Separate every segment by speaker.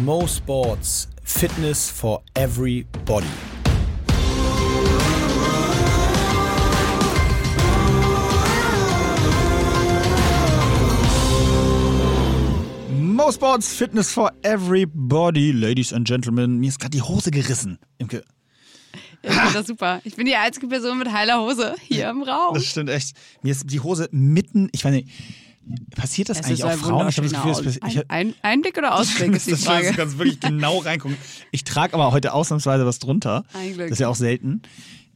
Speaker 1: Mo Sports Fitness for Everybody.
Speaker 2: Mo Sports Fitness for Everybody, Ladies and Gentlemen. Mir ist gerade die Hose gerissen. Imke.
Speaker 3: Ich finde das super. Ich bin die einzige Person mit heiler Hose hier im Raum.
Speaker 2: Das stimmt echt. Mir ist die Hose mitten, ich weiß nicht, passiert das
Speaker 3: Es
Speaker 2: eigentlich auch Frauen? Ich habe das Gefühl,
Speaker 3: Aus-
Speaker 2: passiert-
Speaker 3: ein, ein, Einblick oder Ausblick ist die Frage.
Speaker 2: Du kannst wirklich genau reingucken. Ich trage aber heute ausnahmsweise was drunter.
Speaker 3: Ein Glück.
Speaker 2: Das ist ja auch selten.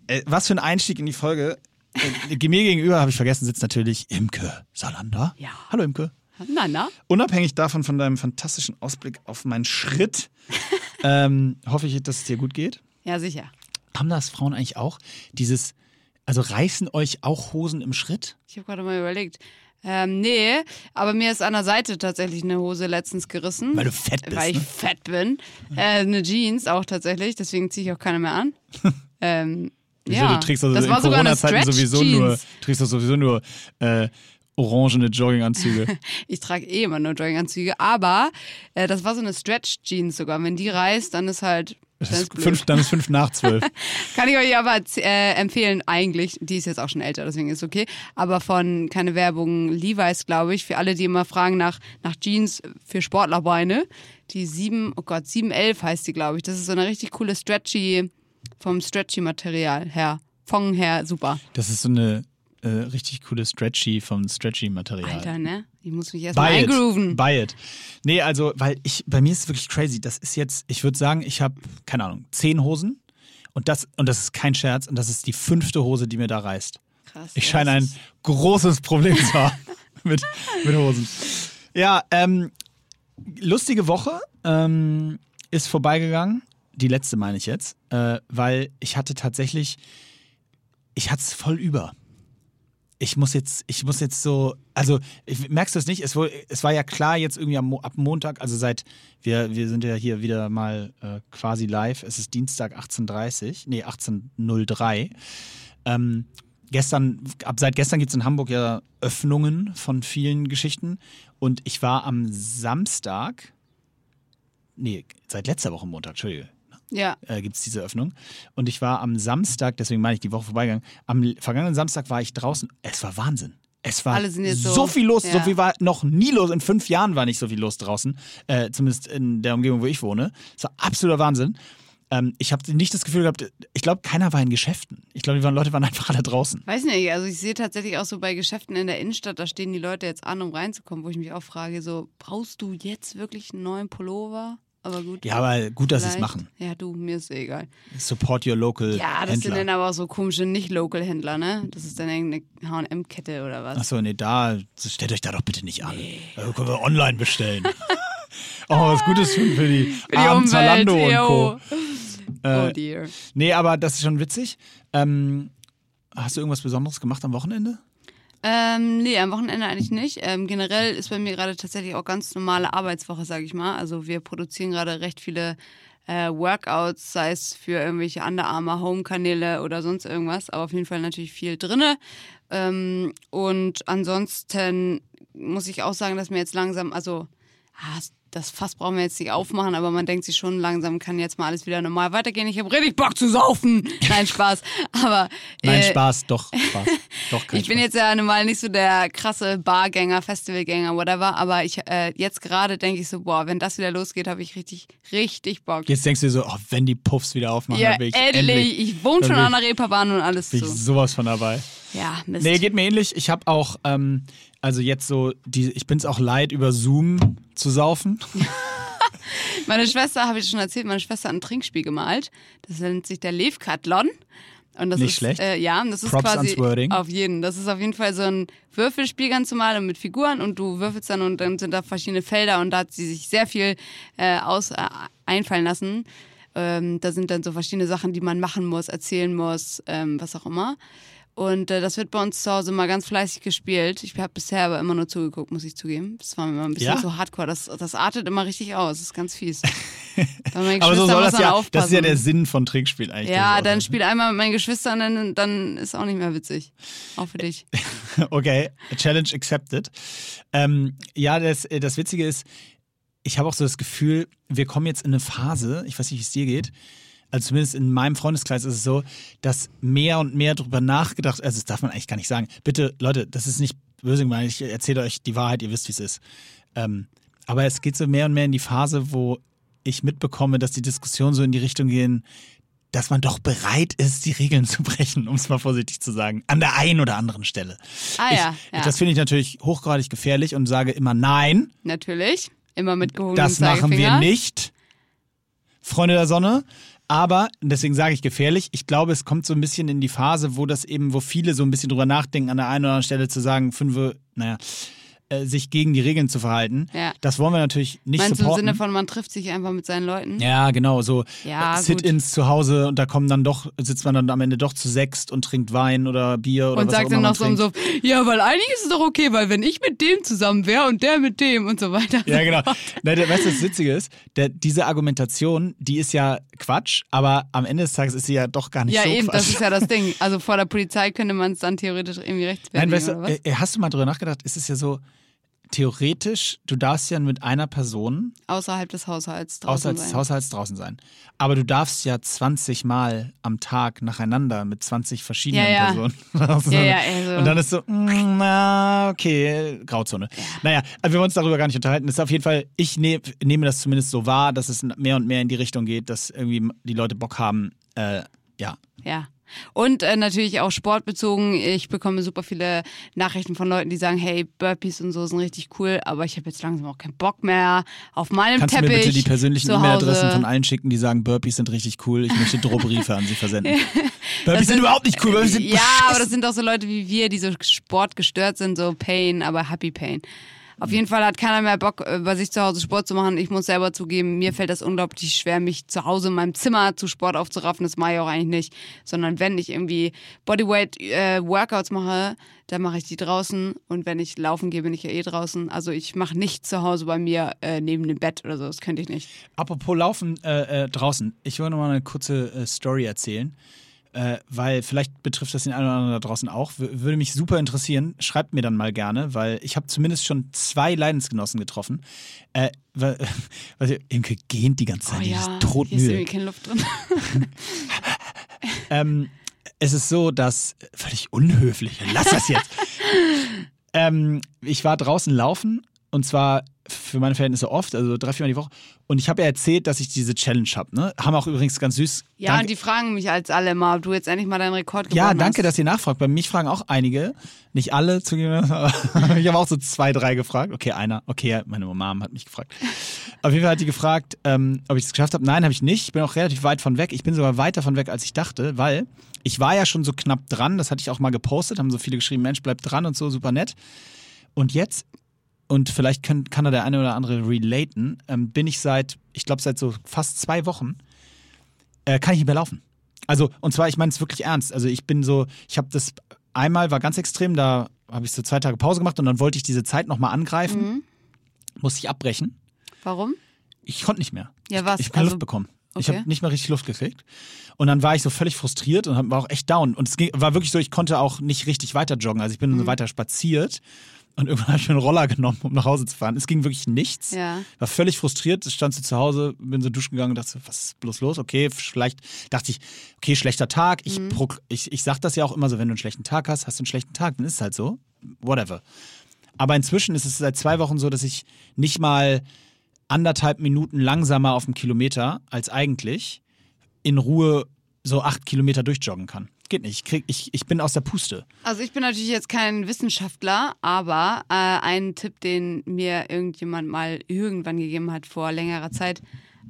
Speaker 2: Äh, was für ein Einstieg in die Folge. Äh, mir gegenüber, habe ich vergessen, sitzt natürlich Imke Salander.
Speaker 3: Ja.
Speaker 2: Hallo Imke.
Speaker 3: Na, na.
Speaker 2: Unabhängig davon von deinem fantastischen Ausblick auf meinen Schritt, ähm, hoffe ich, dass es dir gut geht.
Speaker 3: Ja, sicher.
Speaker 2: Haben das Frauen eigentlich auch? Dieses, also reißen euch auch Hosen im Schritt?
Speaker 3: Ich habe gerade mal überlegt. Ähm, nee, aber mir ist an der Seite tatsächlich eine Hose letztens gerissen.
Speaker 2: Weil du fett bist,
Speaker 3: Weil ich
Speaker 2: ne?
Speaker 3: fett bin. Äh, eine Jeans auch tatsächlich, deswegen ziehe ich auch keine mehr an. ähm,
Speaker 2: Wieso,
Speaker 3: ja,
Speaker 2: du trägst also
Speaker 3: das
Speaker 2: in Corona-Zeiten sowieso nur, trägst du sowieso nur äh, orangene Jogginganzüge.
Speaker 3: Ich trage eh immer nur Jogginganzüge, aber äh, das war so eine Stretch-Jeans sogar. Wenn die reißt, dann ist halt. Dann
Speaker 2: ist
Speaker 3: blöd.
Speaker 2: fünf, dann ist fünf nach zwölf.
Speaker 3: Kann ich euch aber äh, empfehlen, eigentlich. Die ist jetzt auch schon älter, deswegen ist okay. Aber von, keine Werbung, Levi's, glaube ich, für alle, die immer fragen nach, nach Jeans für Sportlerbeine. Die 7, oh Gott, 711 heißt die, glaube ich. Das ist so eine richtig coole Stretchy, vom Stretchy-Material her. Von her, super.
Speaker 2: Das ist so eine äh, richtig coole Stretchy vom Stretchy-Material.
Speaker 3: Alter, ne? Ich muss mich erstmal eingrooven.
Speaker 2: Buy it. Nee, also, weil ich, bei mir ist es wirklich crazy. Das ist jetzt, ich würde sagen, ich habe, keine Ahnung, zehn Hosen und das, und das ist kein Scherz und das ist die fünfte Hose, die mir da reißt.
Speaker 3: Krass.
Speaker 2: Ich scheine ein großes Problem zu haben mit, mit Hosen. Ja, ähm, lustige Woche ähm, ist vorbeigegangen. Die letzte meine ich jetzt, äh, weil ich hatte tatsächlich, ich hatte es voll über. Ich muss jetzt, ich muss jetzt so, also ich, merkst du es nicht? Es, wohl, es war ja klar jetzt irgendwie am, ab Montag, also seit, wir, wir sind ja hier wieder mal äh, quasi live. Es ist Dienstag 18.30 nee 18.03 ähm, gestern, ab seit gestern gibt es in Hamburg ja Öffnungen von vielen Geschichten. Und ich war am Samstag, nee, seit letzter Woche Montag, Entschuldige,
Speaker 3: Ja,
Speaker 2: äh, gibt es diese Öffnung. Und ich war am Samstag, deswegen meine ich die Woche vorbeigegangen, am vergangenen Samstag war ich draußen. Es war Wahnsinn. Es war so,
Speaker 3: so-
Speaker 2: viel los, so
Speaker 3: ja.
Speaker 2: viel war noch nie los. In fünf Jahren war nicht so viel los draußen, äh, zumindest in der Umgebung, wo ich wohne. Es war absoluter Wahnsinn. Ähm, ich habe nicht das Gefühl gehabt, ich glaube, keiner war in Geschäften. Ich glaube, die waren, Leute waren einfach alle draußen.
Speaker 3: weiß nicht. Also ich sehe tatsächlich auch so bei Geschäften in der Innenstadt, da stehen die Leute jetzt an, um reinzukommen, wo ich mich auch frage, so, brauchst du jetzt wirklich einen neuen Pullover? Aber gut.
Speaker 2: Ja, aber gut, dass sie es machen.
Speaker 3: Ja, du, mir ist eh egal.
Speaker 2: Support your local
Speaker 3: Ja, das
Speaker 2: Händler.
Speaker 3: sind dann aber auch so komische Nicht-Local-Händler, ne? Das ist dann irgendeine H&M-Kette oder was?
Speaker 2: Achso, nee, da, stellt euch da doch bitte nicht an. Da können wir online bestellen. oh, was Gutes tun für die,
Speaker 3: Für die
Speaker 2: armen Zalando und. Co.
Speaker 3: Oh
Speaker 2: Äh,
Speaker 3: dear.
Speaker 2: nee, aber das ist schon witzig. Ähm, hast du irgendwas Besonderes gemacht am Wochenende?
Speaker 3: Ähm, nee, am Wochenende eigentlich nicht. Ähm, generell ist bei mir gerade tatsächlich auch ganz normale Arbeitswoche, sage ich mal. Also wir produzieren gerade recht viele äh, Workouts, sei es für irgendwelche Under Armour Home-Kanäle oder sonst irgendwas, aber auf jeden Fall natürlich viel drinne. Ähm, und ansonsten muss ich auch sagen, dass mir jetzt langsam, also ah, das Fass brauchen wir jetzt nicht aufmachen, aber man denkt sich schon, langsam kann jetzt mal alles wieder normal weitergehen. Ich habe richtig Bock zu saufen. Nein, Spaß. Aber
Speaker 2: Nein,
Speaker 3: äh,
Speaker 2: Spaß, doch, Spaß. Doch, kein
Speaker 3: ich bin
Speaker 2: Spaß.
Speaker 3: jetzt ja normal nicht so der krasse Bargänger, Festivalgänger, whatever, aber ich äh, jetzt gerade denke ich so, boah, wenn das wieder losgeht, habe ich richtig, richtig Bock.
Speaker 2: Jetzt denkst du dir so, oh, wenn die Puffs wieder aufmachen,
Speaker 3: ja,
Speaker 2: dann bin ich
Speaker 3: endlich. Ich wohne schon an der Reeperbahn und alles
Speaker 2: bin
Speaker 3: zu.
Speaker 2: ich sowas von dabei.
Speaker 3: Ja, Mist.
Speaker 2: Nee, geht mir ähnlich. Ich habe auch, ähm, also jetzt so, die, ich bin es auch leid, über Zoom zu saufen.
Speaker 3: Meine Schwester, habe ich schon erzählt, meine Schwester hat ein Trinkspiel gemalt. Das nennt sich der Levkatlon. Und das
Speaker 2: Nicht
Speaker 3: ist,
Speaker 2: schlecht.
Speaker 3: Äh, ja, das ist
Speaker 2: Props
Speaker 3: quasi auf jeden. Das ist auf jeden Fall so ein Würfelspiel ganz normal und mit Figuren und du würfelst dann und dann sind da verschiedene Felder und da hat sie sich sehr viel äh, aus, äh, einfallen lassen. Ähm, da sind dann so verschiedene Sachen, die man machen muss, erzählen muss, ähm, was auch immer. Und äh, das wird bei uns zu Hause mal ganz fleißig gespielt. Ich habe bisher aber immer nur zugeguckt, muss ich zugeben. Das war mir immer ein bisschen
Speaker 2: Ja?
Speaker 3: so hardcore. Das, das artet immer richtig aus. Das ist ganz fies.
Speaker 2: Aber so soll das ja,
Speaker 3: aufpassen.
Speaker 2: das ist ja der Sinn von Trinkspielen eigentlich.
Speaker 3: Ja, dann spiel einmal mit meinen Geschwistern, dann, dann ist auch nicht mehr witzig. Auch für dich.
Speaker 2: Okay, Challenge accepted. Ähm, ja, das, äh, das Witzige ist, ich habe auch so das Gefühl, wir kommen jetzt in eine Phase, ich weiß nicht, wie es dir geht, also zumindest in meinem Freundeskreis ist es so, dass mehr und mehr darüber nachgedacht, also das darf man eigentlich gar nicht sagen. Bitte, Leute, das ist nicht böse gemeint, ich erzähle euch die Wahrheit, ihr wisst, wie es ist. Ähm, aber es geht so mehr und mehr in die Phase, wo ich mitbekomme, dass die Diskussionen so in die Richtung gehen, dass man doch bereit ist, die Regeln zu brechen, um es mal vorsichtig zu sagen, an der einen oder anderen Stelle.
Speaker 3: Ah
Speaker 2: ich,
Speaker 3: ja, ja.
Speaker 2: Das finde ich natürlich hochgradig gefährlich und sage immer nein,
Speaker 3: Natürlich. Immer mit gehobenem
Speaker 2: das machen wir nicht. Freunde der Sonne. Aber, deswegen sage ich gefährlich, ich glaube, es kommt so ein bisschen in die Phase, wo das eben, wo viele so ein bisschen drüber nachdenken, an der einen oder anderen Stelle zu sagen, fünf, naja, äh, sich gegen die Regeln zu verhalten.
Speaker 3: Ja.
Speaker 2: Das wollen wir natürlich nicht
Speaker 3: Meinst du im
Speaker 2: supporten.
Speaker 3: Sinne von, man trifft sich einfach mit seinen Leuten?
Speaker 2: Ja, genau, so
Speaker 3: Ja,
Speaker 2: äh, Sit-ins zu Hause und da kommen dann doch, sitzt man dann am Ende doch zu sechst und trinkt Wein oder Bier oder
Speaker 3: und
Speaker 2: was auch
Speaker 3: sagt
Speaker 2: immer
Speaker 3: dann noch so im. Suff, ja, weil eigentlich ist es doch okay, weil wenn ich mit dem zusammen wäre und der mit dem und so weiter.
Speaker 2: Ja, genau. Na, der, weißt du, das Witzige ist, der, diese Argumentation, die ist ja Quatsch, aber am Ende des Tages ist sie ja doch gar nicht
Speaker 3: Ja,
Speaker 2: so
Speaker 3: eben,
Speaker 2: Quatsch.
Speaker 3: das ist ja das Ding. Also vor der Polizei könnte man es dann theoretisch irgendwie rechtfertigen,
Speaker 2: Nein, weißt du,
Speaker 3: was?
Speaker 2: äh, hast du mal drüber nachgedacht, ist es ja so, theoretisch, du darfst ja mit einer Person
Speaker 3: Außerhalb des Haushalts draußen
Speaker 2: außerhalb des
Speaker 3: sein.
Speaker 2: Haushalts draußen sein. Aber du darfst ja 20 Mal am Tag nacheinander mit 20 verschiedenen
Speaker 3: Ja, ja.
Speaker 2: Personen draußen
Speaker 3: Ja,
Speaker 2: sein.
Speaker 3: ja, also-
Speaker 2: Und dann ist so, mm, na, okay, Grauzone. Naja, also wir wollen uns darüber gar nicht unterhalten. Das ist auf jeden Fall, ich ne, nehme das zumindest so wahr, dass es mehr und mehr in die Richtung geht, dass irgendwie die Leute Bock haben, äh, ja,
Speaker 3: Ja. Und äh, natürlich auch sportbezogen. Ich bekomme super viele Nachrichten von Leuten, die sagen, hey, Burpees und so sind richtig cool, aber ich habe jetzt langsam auch keinen Bock mehr auf meinem
Speaker 2: Kannst du
Speaker 3: Teppich.
Speaker 2: mir bitte die persönlichen E-Mail-Adressen von allen schicken, die sagen, Burpees sind richtig cool, ich möchte Drohbriefe an sie versenden. Burpees sind überhaupt nicht cool, Burpees sind
Speaker 3: Ja, aber das
Speaker 2: beschissen.
Speaker 3: sind auch so Leute wie wir, die so sportgestört sind, so Pain, aber Happy Pain. Auf jeden Fall hat keiner mehr Bock, äh, bei sich zu Hause Sport zu machen. Ich muss selber zugeben, mir fällt das unglaublich schwer, mich zu Hause in meinem Zimmer zu Sport aufzuraffen. Das mache ich auch eigentlich nicht. Sondern wenn ich irgendwie Bodyweight-Workouts mache, dann mache ich die draußen. Und wenn ich laufen gehe, bin ich ja eh draußen. Also ich mache nicht zu Hause bei mir äh, neben dem Bett oder so. Das könnte ich nicht.
Speaker 2: Apropos Laufen äh, äh, draußen, ich wollte noch mal eine kurze äh, Story erzählen, äh, weil vielleicht betrifft das den einen oder anderen da draußen auch. W würde mich super interessieren. Schreibt mir dann mal gerne, weil ich habe zumindest schon zwei Leidensgenossen getroffen. Äh, weil, weil Imke gehnt die ganze Zeit, die ist
Speaker 3: hier ist
Speaker 2: todmüde.
Speaker 3: irgendwie keine Luft drin.
Speaker 2: Ähm, es ist so, dass völlig unhöflich. Lass das jetzt. ähm, ich war draußen laufen und zwar für meine Verhältnisse oft, also drei, viermal die Woche. Und ich habe ja erzählt, dass ich diese Challenge habe. Ne? Haben auch übrigens ganz süß.
Speaker 3: Ja,
Speaker 2: danke,
Speaker 3: und die fragen mich als alle mal, ob du jetzt endlich mal deinen Rekord
Speaker 2: ja,
Speaker 3: gebrochen
Speaker 2: danke,
Speaker 3: hast.
Speaker 2: dass ihr nachfragt. Bei mich fragen auch einige, nicht alle zugegeben, ich habe auch so zwei, drei gefragt. Okay, einer, okay, meine Mom hat mich gefragt. Auf jeden Fall hat die gefragt, ähm, ob ich es geschafft habe. Nein, habe ich nicht. Ich bin auch relativ weit von weg. Ich bin sogar weiter von weg, als ich dachte, weil ich war ja schon so knapp dran. Das hatte ich auch mal gepostet, haben so viele geschrieben, Mensch, bleib dran und so, super nett. Und jetzt, und vielleicht kann, kann da der eine oder andere relaten, ähm, bin ich seit, ich glaube, seit so fast zwei Wochen, äh, kann ich nicht mehr laufen. Also, und zwar, ich meine es wirklich ernst. Also, ich bin so, ich habe das einmal war ganz extrem, da habe ich so zwei Tage Pause gemacht und dann wollte ich diese Zeit nochmal angreifen.
Speaker 3: Mhm.
Speaker 2: Musste ich abbrechen.
Speaker 3: Warum?
Speaker 2: Ich konnte nicht mehr.
Speaker 3: Ja, was?
Speaker 2: Ich habe keine
Speaker 3: Also-
Speaker 2: Luft bekommen. Ich
Speaker 3: okay.
Speaker 2: habe nicht mehr richtig Luft gekriegt. Und dann war ich so völlig frustriert und war auch echt down. Und es ging, war wirklich so, ich konnte auch nicht richtig weiter joggen. Also ich bin
Speaker 3: Mhm.
Speaker 2: so weiter spaziert. Und irgendwann habe ich mir einen Roller genommen, um nach Hause zu fahren. Es ging wirklich nichts.
Speaker 3: Ja.
Speaker 2: War völlig frustriert, stand so zu Hause, bin so duschen gegangen und dachte, was ist bloß los? Okay, vielleicht dachte ich, okay, schlechter Tag. Ich,
Speaker 3: Mhm.
Speaker 2: ich, ich sag das ja auch immer so, wenn du einen schlechten Tag hast, hast du einen schlechten Tag, dann ist es halt so. Whatever. Aber inzwischen ist es seit zwei Wochen so, dass ich nicht mal anderthalb Minuten langsamer auf dem Kilometer als eigentlich in Ruhe so acht Kilometer durchjoggen kann. Geht nicht. Ich, krieg, ich, ich bin aus der Puste.
Speaker 3: Also ich bin natürlich jetzt kein Wissenschaftler, aber äh, ein Tipp, den mir irgendjemand mal irgendwann gegeben hat vor längerer Zeit,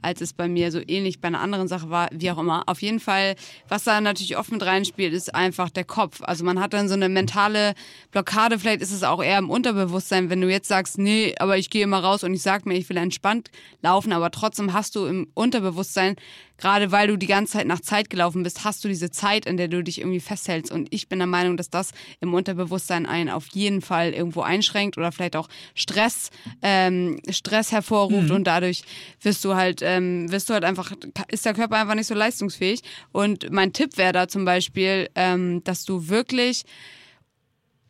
Speaker 3: als es bei mir so ähnlich bei einer anderen Sache war, wie auch immer. Auf jeden Fall, was da natürlich oft mit reinspielt, ist einfach der Kopf. Also man hat dann so eine mentale Blockade, vielleicht ist es auch eher im Unterbewusstsein, wenn du jetzt sagst, nee, aber ich gehe immer raus und ich sag mir, ich will entspannt laufen, aber trotzdem hast du im Unterbewusstsein, gerade weil du die ganze Zeit nach Zeit gelaufen bist, hast du diese Zeit, in der du dich irgendwie festhältst. Und ich bin der Meinung, dass das im Unterbewusstsein einen auf jeden Fall irgendwo einschränkt oder vielleicht auch Stress, ähm, Stress hervorruft und dadurch wirst du halt, ähm, wirst du halt einfach, ist der Körper einfach nicht so leistungsfähig. Und mein Tipp wäre da zum Beispiel, ähm, dass du wirklich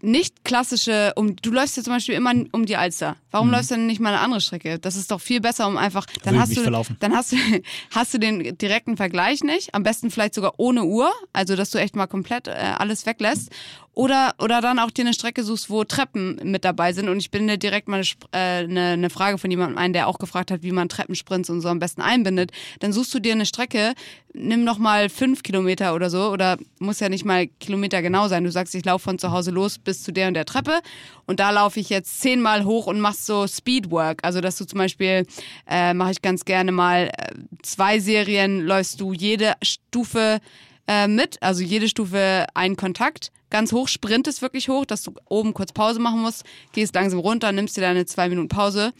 Speaker 3: nicht klassische, um, du läufst ja zum Beispiel immer um die Alster. Warum läufst du denn nicht mal eine andere Strecke? Das ist doch viel besser, um einfach, dann hast du,
Speaker 2: verlaufen.
Speaker 3: dann hast du, hast du den direkten Vergleich nicht. Am besten vielleicht sogar ohne Uhr, also dass du echt mal komplett äh, alles weglässt. Oder, oder dann auch dir eine Strecke suchst, wo Treppen mit dabei sind. Und ich binde direkt mal eine, äh, eine, eine Frage von jemandem ein, der auch gefragt hat, wie man Treppensprints und so am besten einbindet. Dann suchst du dir eine Strecke, nimm noch mal fünf Kilometer oder so. Oder muss ja nicht mal Kilometer genau sein. Du sagst, ich laufe von zu Hause los bis zu der und der Treppe. Und da laufe ich jetzt zehnmal hoch und machst so Speedwork. Also, dass du zum Beispiel, äh, mache ich ganz gerne mal äh, zwei Serien, läufst du jede Stufe äh, mit, also jede Stufe ein Kontakt. Ganz hoch, sprintest wirklich hoch, dass du oben kurz Pause machen musst, gehst langsam runter, nimmst dir deine zwei Minuten Pause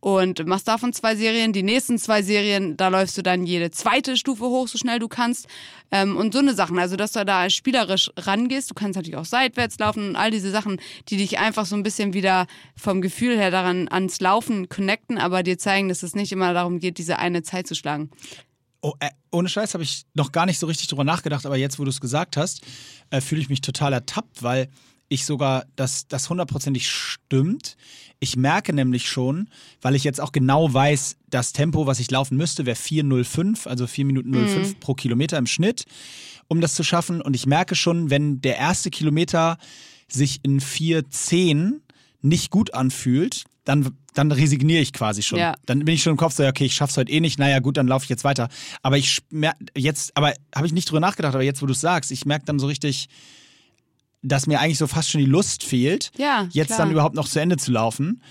Speaker 3: und machst davon zwei Serien. Die nächsten zwei Serien, da läufst du dann jede zweite Stufe hoch, so schnell du kannst. Ähm, und so eine Sachen, also dass du da spielerisch rangehst. Du kannst natürlich auch seitwärts laufen und all diese Sachen, die dich einfach so ein bisschen wieder vom Gefühl her daran ans Laufen connecten, aber dir zeigen, dass es nicht immer darum geht, diese eine Zeit zu schlagen.
Speaker 2: Oh, äh, ohne Scheiß habe ich noch gar nicht so richtig drüber nachgedacht, aber jetzt, wo du es gesagt hast, äh, fühle ich mich total ertappt, weil ich sogar, dass das hundertprozentig stimmt. Ich merke nämlich schon, weil ich jetzt auch genau weiß, das Tempo, was ich laufen müsste, wäre 4,05, also 4 Minuten 05 pro Kilometer im Schnitt, um das zu schaffen. Und ich merke schon, wenn der erste Kilometer sich in 4,10 nicht gut anfühlt, dann, dann resigniere ich quasi schon.
Speaker 3: Ja.
Speaker 2: Dann bin ich schon im Kopf so, okay, ich schaff's heute eh nicht, naja gut, dann laufe ich jetzt weiter. Aber ich mer- jetzt, aber habe ich nicht drüber nachgedacht, aber jetzt, wo du es sagst, ich merke dann so richtig, dass mir eigentlich so fast schon die Lust fehlt,
Speaker 3: Ja,
Speaker 2: jetzt
Speaker 3: klar.
Speaker 2: dann überhaupt noch zu Ende zu laufen.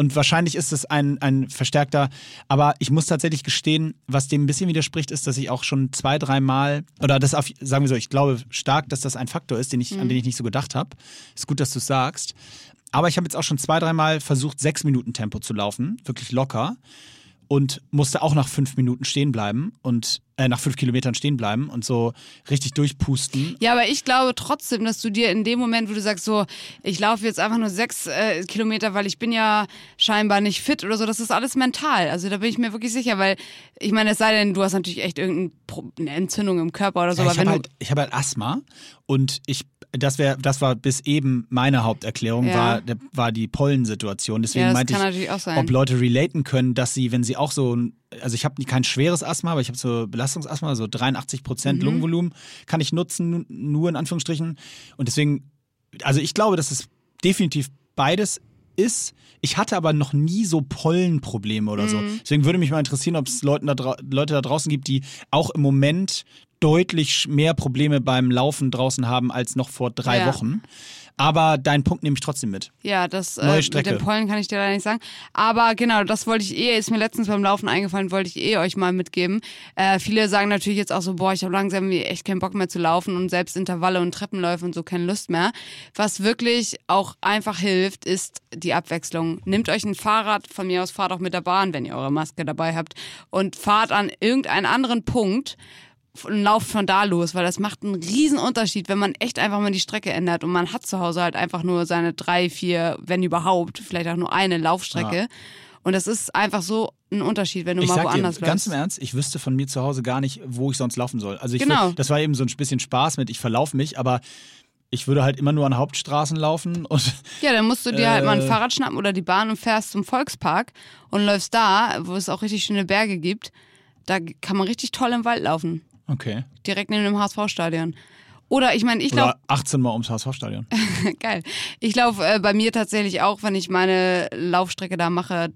Speaker 2: Und wahrscheinlich ist es ein, ein verstärkter, aber ich muss tatsächlich gestehen, was dem ein bisschen widerspricht, ist, dass ich auch schon zwei, dreimal, oder das auf, sagen wir so, ich glaube stark, dass das ein Faktor ist, den ich, an den ich nicht so gedacht habe. Ist gut, dass du es sagst. Aber ich habe jetzt auch schon zwei, dreimal versucht, sechs Minuten Tempo zu laufen, wirklich locker. Und musste auch nach fünf Minuten stehen bleiben und äh, nach fünf Kilometern stehen bleiben und so richtig durchpusten.
Speaker 3: Ja, aber ich glaube trotzdem, dass du dir in dem Moment, wo du sagst, so, ich laufe jetzt einfach nur sechs äh, Kilometer, weil ich bin ja scheinbar nicht fit oder so, das ist alles mental. Also da bin ich mir wirklich sicher, weil ich meine, es sei denn, du hast natürlich echt irgendeine Entzündung im Körper oder so,
Speaker 2: Ja, ich habe halt, ich hab halt Asthma und ich, das wäre, das war bis eben meine Haupterklärung,
Speaker 3: Ja.
Speaker 2: war, war die Pollensituation. Deswegen
Speaker 3: Ja,
Speaker 2: meinte ich, ob Leute relaten können, dass sie, wenn sie auch so, ein- also ich habe kein schweres Asthma, aber ich habe so Belastungsasthma, so 83
Speaker 3: Mhm.
Speaker 2: Prozent Lungenvolumen kann ich nutzen, nur in Anführungsstrichen. Und deswegen, also ich glaube, dass es definitiv beides ist. Ich hatte aber noch nie so Pollenprobleme oder
Speaker 3: Mhm.
Speaker 2: so. Deswegen würde mich mal interessieren, ob es da Leute da draußen gibt, die auch im Moment deutlich mehr Probleme beim Laufen draußen haben als noch vor drei
Speaker 3: Ja.
Speaker 2: Wochen. Aber deinen Punkt nehme ich trotzdem mit.
Speaker 3: Ja, das äh, mit den Pollen kann ich dir leider nicht sagen. Aber genau, das wollte ich eh, ist mir letztens beim Laufen eingefallen, wollte ich eh euch mal mitgeben. Äh, viele sagen natürlich jetzt auch so, boah, ich habe langsam echt keinen Bock mehr zu laufen und selbst Intervalle und Treppenläufe und so keine Lust mehr. Was wirklich auch einfach hilft, ist die Abwechslung. Nehmt euch ein Fahrrad, von mir aus fahrt auch mit der Bahn, wenn ihr eure Maske dabei habt und fahrt an irgendeinen anderen Punkt und lauft von da los, weil das macht einen riesen Unterschied, wenn man echt einfach mal die Strecke ändert und man hat zu Hause halt einfach nur seine drei, vier, wenn überhaupt, vielleicht auch nur eine Laufstrecke. Und das ist einfach so ein Unterschied, wenn du
Speaker 2: Ich
Speaker 3: mal
Speaker 2: sag dir,
Speaker 3: woanders
Speaker 2: ganz im. Ernst, ich wüsste von mir zu Hause gar nicht, wo ich sonst laufen soll. Also ich
Speaker 3: Genau.
Speaker 2: würd, das war eben so ein bisschen Spaß mit, ich verlaufe mich, aber ich würde halt immer nur an Hauptstraßen laufen und
Speaker 3: Ja, dann musst du dir halt mal ein
Speaker 2: Äh.
Speaker 3: Fahrrad schnappen oder die Bahn und fährst zum Volkspark und läufst da, wo es auch richtig schöne Berge gibt. Da kann man richtig toll im Wald laufen.
Speaker 2: Okay.
Speaker 3: Direkt neben dem HSV-Stadion. Oder ich meine, ich glaube,
Speaker 2: Oder 18 Mal ums HSV-Stadion.
Speaker 3: Geil. Ich laufe äh, bei mir tatsächlich auch, wenn ich meine Laufstrecke da mache,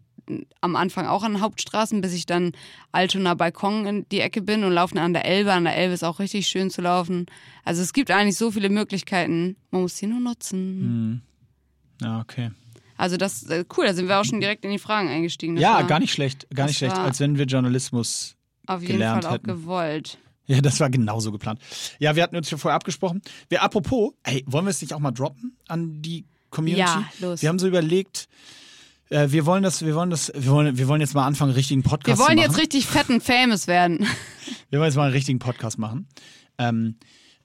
Speaker 3: am Anfang auch an Hauptstraßen, bis ich dann Altona Balkon in die Ecke bin und laufe an der Elbe. An der Elbe ist auch richtig schön zu laufen. Also es gibt eigentlich so viele Möglichkeiten. Man muss sie nur nutzen.
Speaker 2: Ja, okay.
Speaker 3: Also das äh, cool, da sind wir auch schon direkt in die Fragen eingestiegen. Das
Speaker 2: ja,
Speaker 3: war
Speaker 2: gar nicht schlecht, gar nicht schlecht, als wenn wir Journalismus.
Speaker 3: Auf jeden
Speaker 2: gelernt
Speaker 3: Fall auch
Speaker 2: hätten.
Speaker 3: gewollt.
Speaker 2: Ja, das war genauso geplant. Ja, wir hatten uns ja vorher abgesprochen. Wir, apropos, ey, wollen wir es nicht auch mal droppen an die Community?
Speaker 3: Ja, los.
Speaker 2: Wir haben so überlegt, äh, wir wollen das, wir wollen das, wir wollen, wir wollen jetzt mal anfangen, einen richtigen Podcast
Speaker 3: Wir wollen
Speaker 2: zu machen.
Speaker 3: jetzt richtig fetten Famous werden.
Speaker 2: Wir wollen jetzt mal einen richtigen Podcast machen. Ähm,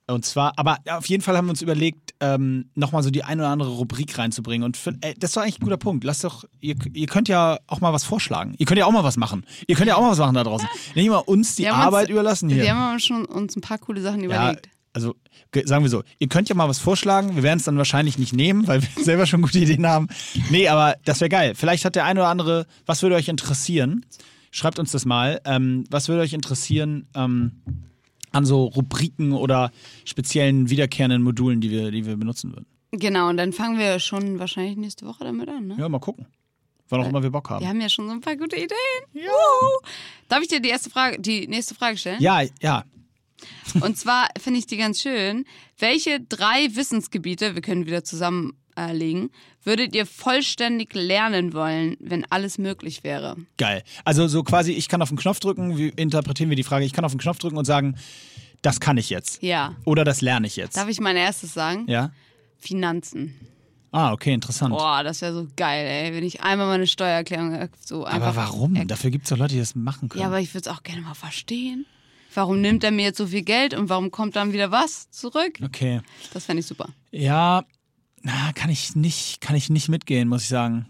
Speaker 2: und zwar, aber auf jeden Fall haben wir uns überlegt, ähm, nochmal so die ein oder andere Rubrik reinzubringen. Und für, ey, das ist doch eigentlich ein guter Punkt. Lasst doch, ihr, ihr könnt ja auch mal was vorschlagen. Ihr könnt ja auch mal was machen. Ihr könnt ja auch mal was machen da draußen. Nicht mal uns die Arbeit
Speaker 3: uns,
Speaker 2: überlassen hier.
Speaker 3: Wir haben schon uns ein paar coole Sachen
Speaker 2: ja,
Speaker 3: überlegt.
Speaker 2: also ge- sagen wir so, ihr könnt ja mal was vorschlagen, wir werden es dann wahrscheinlich nicht nehmen, weil wir selber schon gute Ideen haben. Nee, aber das wäre geil. Vielleicht hat der eine oder andere, was würde euch interessieren? Schreibt uns das mal. Ähm, was würde euch interessieren ähm, an so Rubriken oder speziellen wiederkehrenden Modulen, die wir, die wir benutzen würden?
Speaker 3: Genau, und dann fangen wir schon wahrscheinlich nächste Woche damit an, ne?
Speaker 2: Ja, mal gucken. Wann auch immer wir Bock haben.
Speaker 3: Wir haben ja schon so ein paar gute Ideen. Wuhu. Darf ich dir die erste Frage, die nächste Frage stellen?
Speaker 2: Ja, ja.
Speaker 3: Und zwar finde ich die ganz schön. Welche drei Wissensgebiete, wir können wieder zusammenlegen, würdet ihr vollständig lernen wollen, wenn alles möglich wäre?
Speaker 2: Geil. Also so quasi, ich kann auf den Knopf drücken, wie interpretieren wir die Frage, ich kann auf den Knopf drücken und sagen, das kann ich jetzt.
Speaker 3: Ja.
Speaker 2: Oder das lerne ich jetzt.
Speaker 3: Darf ich mein erstes sagen?
Speaker 2: Ja?
Speaker 3: Finanzen.
Speaker 2: Ah, okay, interessant.
Speaker 3: Boah, das wäre so geil, ey. Wenn ich einmal meine Steuererklärung äh, so einfach.
Speaker 2: aber warum? Dafür gibt es doch Leute, die das machen können.
Speaker 3: Ja, aber ich würde es auch gerne mal verstehen. Warum nimmt er mir jetzt so viel Geld und warum kommt dann wieder was zurück?
Speaker 2: okay.
Speaker 3: Das fände ich super.
Speaker 2: Ja, na, kann ich nicht, kann ich nicht mitgehen, muss ich sagen.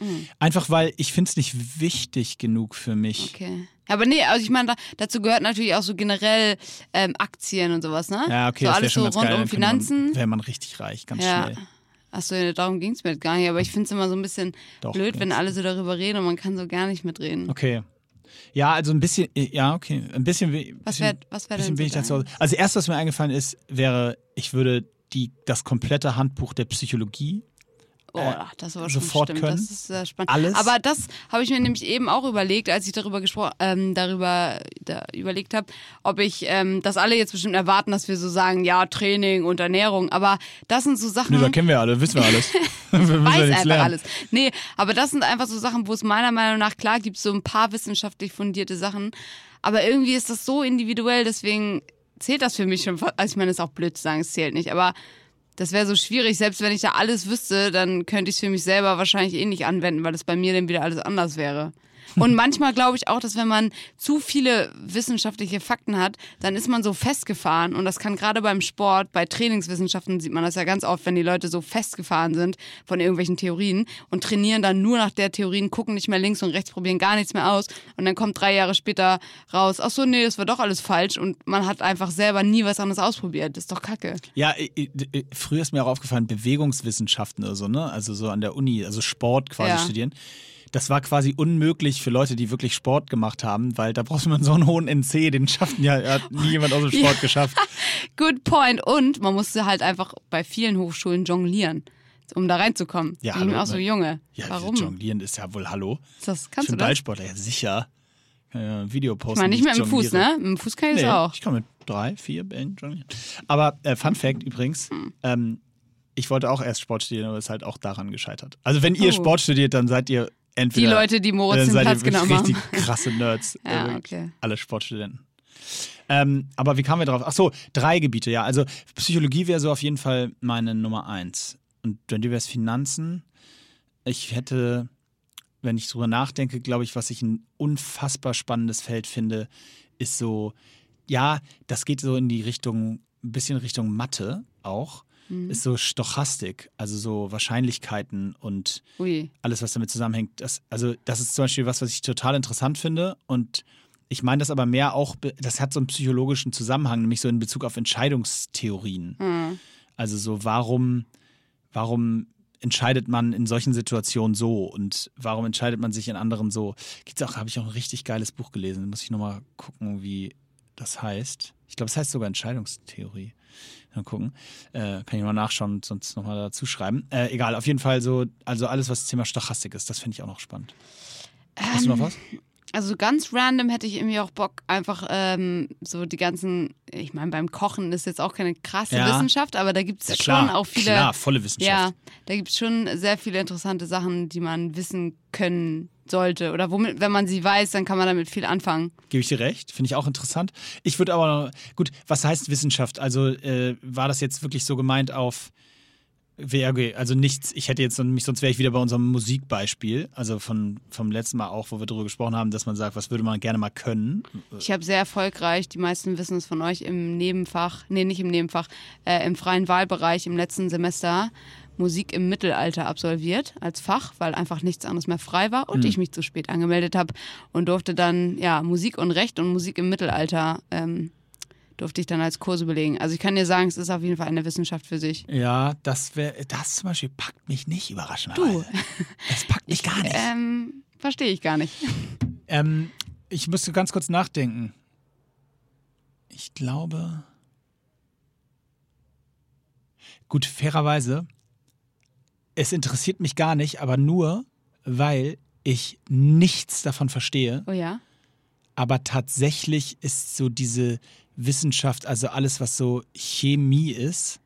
Speaker 3: Mhm.
Speaker 2: Einfach weil ich finde es nicht wichtig genug für mich.
Speaker 3: Okay. Aber nee, also ich meine, da, dazu gehört natürlich auch so generell ähm, Aktien und sowas, ne?
Speaker 2: Ja, okay,
Speaker 3: so
Speaker 2: das wäre
Speaker 3: alles
Speaker 2: schon
Speaker 3: so
Speaker 2: ganz
Speaker 3: rund
Speaker 2: geil.
Speaker 3: um Finanzen.
Speaker 2: Wäre man richtig reich, ganz
Speaker 3: ja.
Speaker 2: schnell.
Speaker 3: Achso, darum ging es mir jetzt gar nicht, aber ich finde es immer so ein bisschen
Speaker 2: Doch,
Speaker 3: blöd, wenn alle so darüber reden und man kann so gar nicht mitreden.
Speaker 2: Okay. Ja, also ein bisschen, ja, okay. Ein bisschen,
Speaker 3: Was wär- was wär
Speaker 2: bisschen
Speaker 3: denn
Speaker 2: bin
Speaker 3: so
Speaker 2: ich dazu. Also, erst, was mir eingefallen ist, wäre, ich würde die, das komplette Handbuch der Psychologie
Speaker 3: Oh, das war
Speaker 2: sofort
Speaker 3: schon stimmt.
Speaker 2: können?
Speaker 3: Das ist sehr spannend.
Speaker 2: Alles?
Speaker 3: Aber das habe ich mir nämlich eben auch überlegt, als ich darüber gesprochen, ähm, darüber da überlegt habe, ob ich, ähm, dass alle jetzt bestimmt erwarten, dass wir so sagen, ja, Training und Ernährung. Aber das sind so Sachen.
Speaker 2: Nö, da kennen wir alle, wissen wir alles. wir ja
Speaker 3: weiß
Speaker 2: nichts
Speaker 3: einfach
Speaker 2: lernen.
Speaker 3: alles. Nee, aber das sind einfach so Sachen, wo es meiner Meinung nach klar gibt, so ein paar wissenschaftlich fundierte Sachen. Aber irgendwie ist das so individuell, deswegen zählt das für mich schon. Also ich meine, es ist auch blöd zu sagen, es zählt nicht, aber das wäre so schwierig. Selbst wenn ich da alles wüsste, dann könnte ich es für mich selber wahrscheinlich eh nicht anwenden, weil es bei mir dann wieder alles anders wäre. Und manchmal glaube ich auch, dass wenn man zu viele wissenschaftliche Fakten hat, dann ist man so festgefahren. Und das kann gerade beim Sport, bei Trainingswissenschaften sieht man das ja ganz oft, wenn die Leute so festgefahren sind von irgendwelchen Theorien und trainieren dann nur nach der Theorien, gucken nicht mehr links und rechts, probieren gar nichts mehr aus. Und dann kommt drei Jahre später raus, ach so, nee, das war doch alles falsch. Und man hat einfach selber nie was anderes ausprobiert. Das ist doch kacke.
Speaker 2: Ja, früher ist mir auch aufgefallen, Bewegungswissenschaften oder so, ne? Also so an der Uni, also Sport quasi
Speaker 3: Ja.
Speaker 2: studieren. Das war quasi unmöglich für Leute, die wirklich Sport gemacht haben, weil da braucht man so einen hohen NC, den schafften ja, hat nie jemand aus dem Sport geschafft.
Speaker 3: Good point. Und man musste halt einfach bei vielen Hochschulen jonglieren, um da reinzukommen.
Speaker 2: Ja,
Speaker 3: ich
Speaker 2: hallo,
Speaker 3: auch so? Junge.
Speaker 2: Ja,
Speaker 3: Warum?
Speaker 2: Jonglieren ist ja wohl Hallo.
Speaker 3: Das, kannst du
Speaker 2: bin
Speaker 3: das?
Speaker 2: Ballsportler, ja sicher. Ja ein Video posten.
Speaker 3: Ich meine, nicht
Speaker 2: wie
Speaker 3: mit dem Fuß, ne? Mit dem Fuß kann ich
Speaker 2: Nee,
Speaker 3: das auch.
Speaker 2: ich kann mit drei, vier Bällen jonglieren. Aber äh, Fun Fact übrigens,
Speaker 3: Hm.
Speaker 2: ähm, ich wollte auch erst Sport studieren, aber es ist halt auch daran gescheitert. Also wenn ihr
Speaker 3: Oh.
Speaker 2: Sport studiert, dann seid ihr
Speaker 3: Die
Speaker 2: entweder
Speaker 3: Leute, die Moritz den Platz genommen
Speaker 2: richtig
Speaker 3: haben.
Speaker 2: krasse Nerds.
Speaker 3: Ja, okay.
Speaker 2: Alle Sportstudenten. Ähm, aber wie kamen wir drauf? Ach so, drei Gebiete, ja. Also Psychologie wäre so auf jeden Fall meine Nummer eins. Und dann wäre es Finanzen. Ich hätte, wenn ich drüber nachdenke, glaube ich, was ich ein unfassbar spannendes Feld finde, ist so, ja, das geht so in die Richtung, ein bisschen Richtung Mathe auch.
Speaker 3: Mhm.
Speaker 2: Ist so Stochastik, also so Wahrscheinlichkeiten und
Speaker 3: Ui.
Speaker 2: alles, was damit zusammenhängt. Das, also, das ist zum Beispiel was, was ich total interessant finde. Und ich meine das aber mehr auch, das hat so einen psychologischen Zusammenhang, nämlich so in Bezug auf Entscheidungstheorien.
Speaker 3: Hm.
Speaker 2: Also so, warum, warum entscheidet man in solchen Situationen so und warum entscheidet man sich in anderen so? Gibt's auch, habe ich auch ein richtig geiles Buch gelesen. Muss ich nochmal gucken, wie das heißt. Ich glaube, es heißt sogar Entscheidungstheorie. Mal gucken. Äh, kann ich mal nachschauen und sonst nochmal dazu schreiben. Äh, egal, auf jeden Fall so, also alles, was das Thema Stochastik ist, das finde ich auch noch spannend. Hast du noch was?
Speaker 3: Also ganz random hätte ich irgendwie auch Bock, einfach ähm, so die ganzen, ich meine, beim Kochen ist jetzt auch keine krasse
Speaker 2: Ja.
Speaker 3: Wissenschaft, aber da gibt es
Speaker 2: Ja,
Speaker 3: schon auch viele.
Speaker 2: klar, volle Wissenschaft.
Speaker 3: Ja, da gibt es schon sehr viele interessante Sachen, die man wissen können sollte. Oder womit, wenn man sie weiß, dann kann man damit viel anfangen.
Speaker 2: Gebe ich dir recht, finde ich auch interessant. Ich würde aber, noch, gut, was heißt Wissenschaft? Also äh, war das jetzt wirklich so gemeint auf WRG? Also nichts, ich hätte jetzt nämlich, sonst wäre ich wieder bei unserem Musikbeispiel, also von, vom letzten Mal auch, wo wir darüber gesprochen haben, dass man sagt, was würde man gerne mal können?
Speaker 3: Ich habe sehr erfolgreich, die meisten wissen es von euch, im Nebenfach, nee, nicht im Nebenfach, äh, im freien Wahlbereich im letzten Semester Musik im Mittelalter absolviert als Fach, weil einfach nichts anderes mehr frei war und ich mich zu spät angemeldet habe und durfte dann ja Musik und Recht und Musik im Mittelalter ähm, durfte ich dann als Kurse belegen. Also ich kann dir sagen, es ist auf jeden Fall eine Wissenschaft für sich.
Speaker 2: Ja, das wäre, das zum Beispiel packt mich nicht überraschenderweise.
Speaker 3: Du.
Speaker 2: Das packt mich gar nicht.
Speaker 3: Ähm, verstehe ich gar nicht.
Speaker 2: Ähm, ich musste ganz kurz nachdenken. Ich glaube. Gut, fairerweise. Es interessiert mich gar nicht, aber nur, weil ich nichts davon verstehe.
Speaker 3: Oh ja?
Speaker 2: Aber tatsächlich ist so diese Wissenschaft, also alles, was so Chemie ist,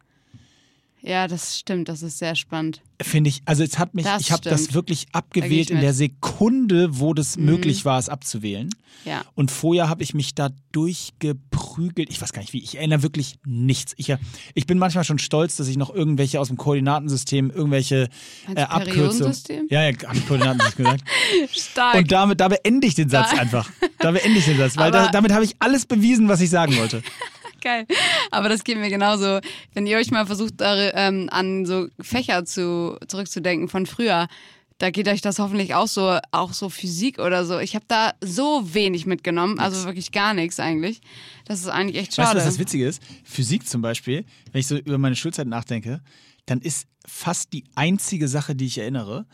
Speaker 3: Ja, das stimmt, das ist sehr spannend.
Speaker 2: finde ich, also es hat mich,
Speaker 3: Das
Speaker 2: ich habe das wirklich
Speaker 3: Da
Speaker 2: abgewählt
Speaker 3: ich
Speaker 2: in.
Speaker 3: Mhm.
Speaker 2: der Sekunde, wo das möglich war, es abzuwählen.
Speaker 3: Ja.
Speaker 2: Und vorher habe ich mich da durchgeprügelt. Ich weiß gar nicht wie. Ich erinnere wirklich nichts. Ich, äh, ich bin manchmal schon stolz, dass ich noch irgendwelche aus dem Koordinatensystem, irgendwelche äh, Abkürzungen. Ja, ja, habe ich Koordinatensystem gesagt.
Speaker 3: Stark.
Speaker 2: Und damit, da beende ich den Satz
Speaker 3: Da-
Speaker 2: einfach. Da beende ich den Satz, weil da, damit habe ich alles bewiesen, was ich sagen wollte.
Speaker 3: Geil. Aber das geht mir genauso. Wenn ihr euch mal versucht, ähm, an so Fächer zu, zurückzudenken von früher, da geht euch das hoffentlich auch so, auch so Physik oder so. Ich habe da so wenig mitgenommen, also wirklich gar nichts eigentlich. Das ist eigentlich echt
Speaker 2: Weißt du,
Speaker 3: schade.
Speaker 2: was das Witzige ist? Physik zum Beispiel, wenn ich so über meine Schulzeit nachdenke, dann ist fast die einzige Sache, die ich erinnere,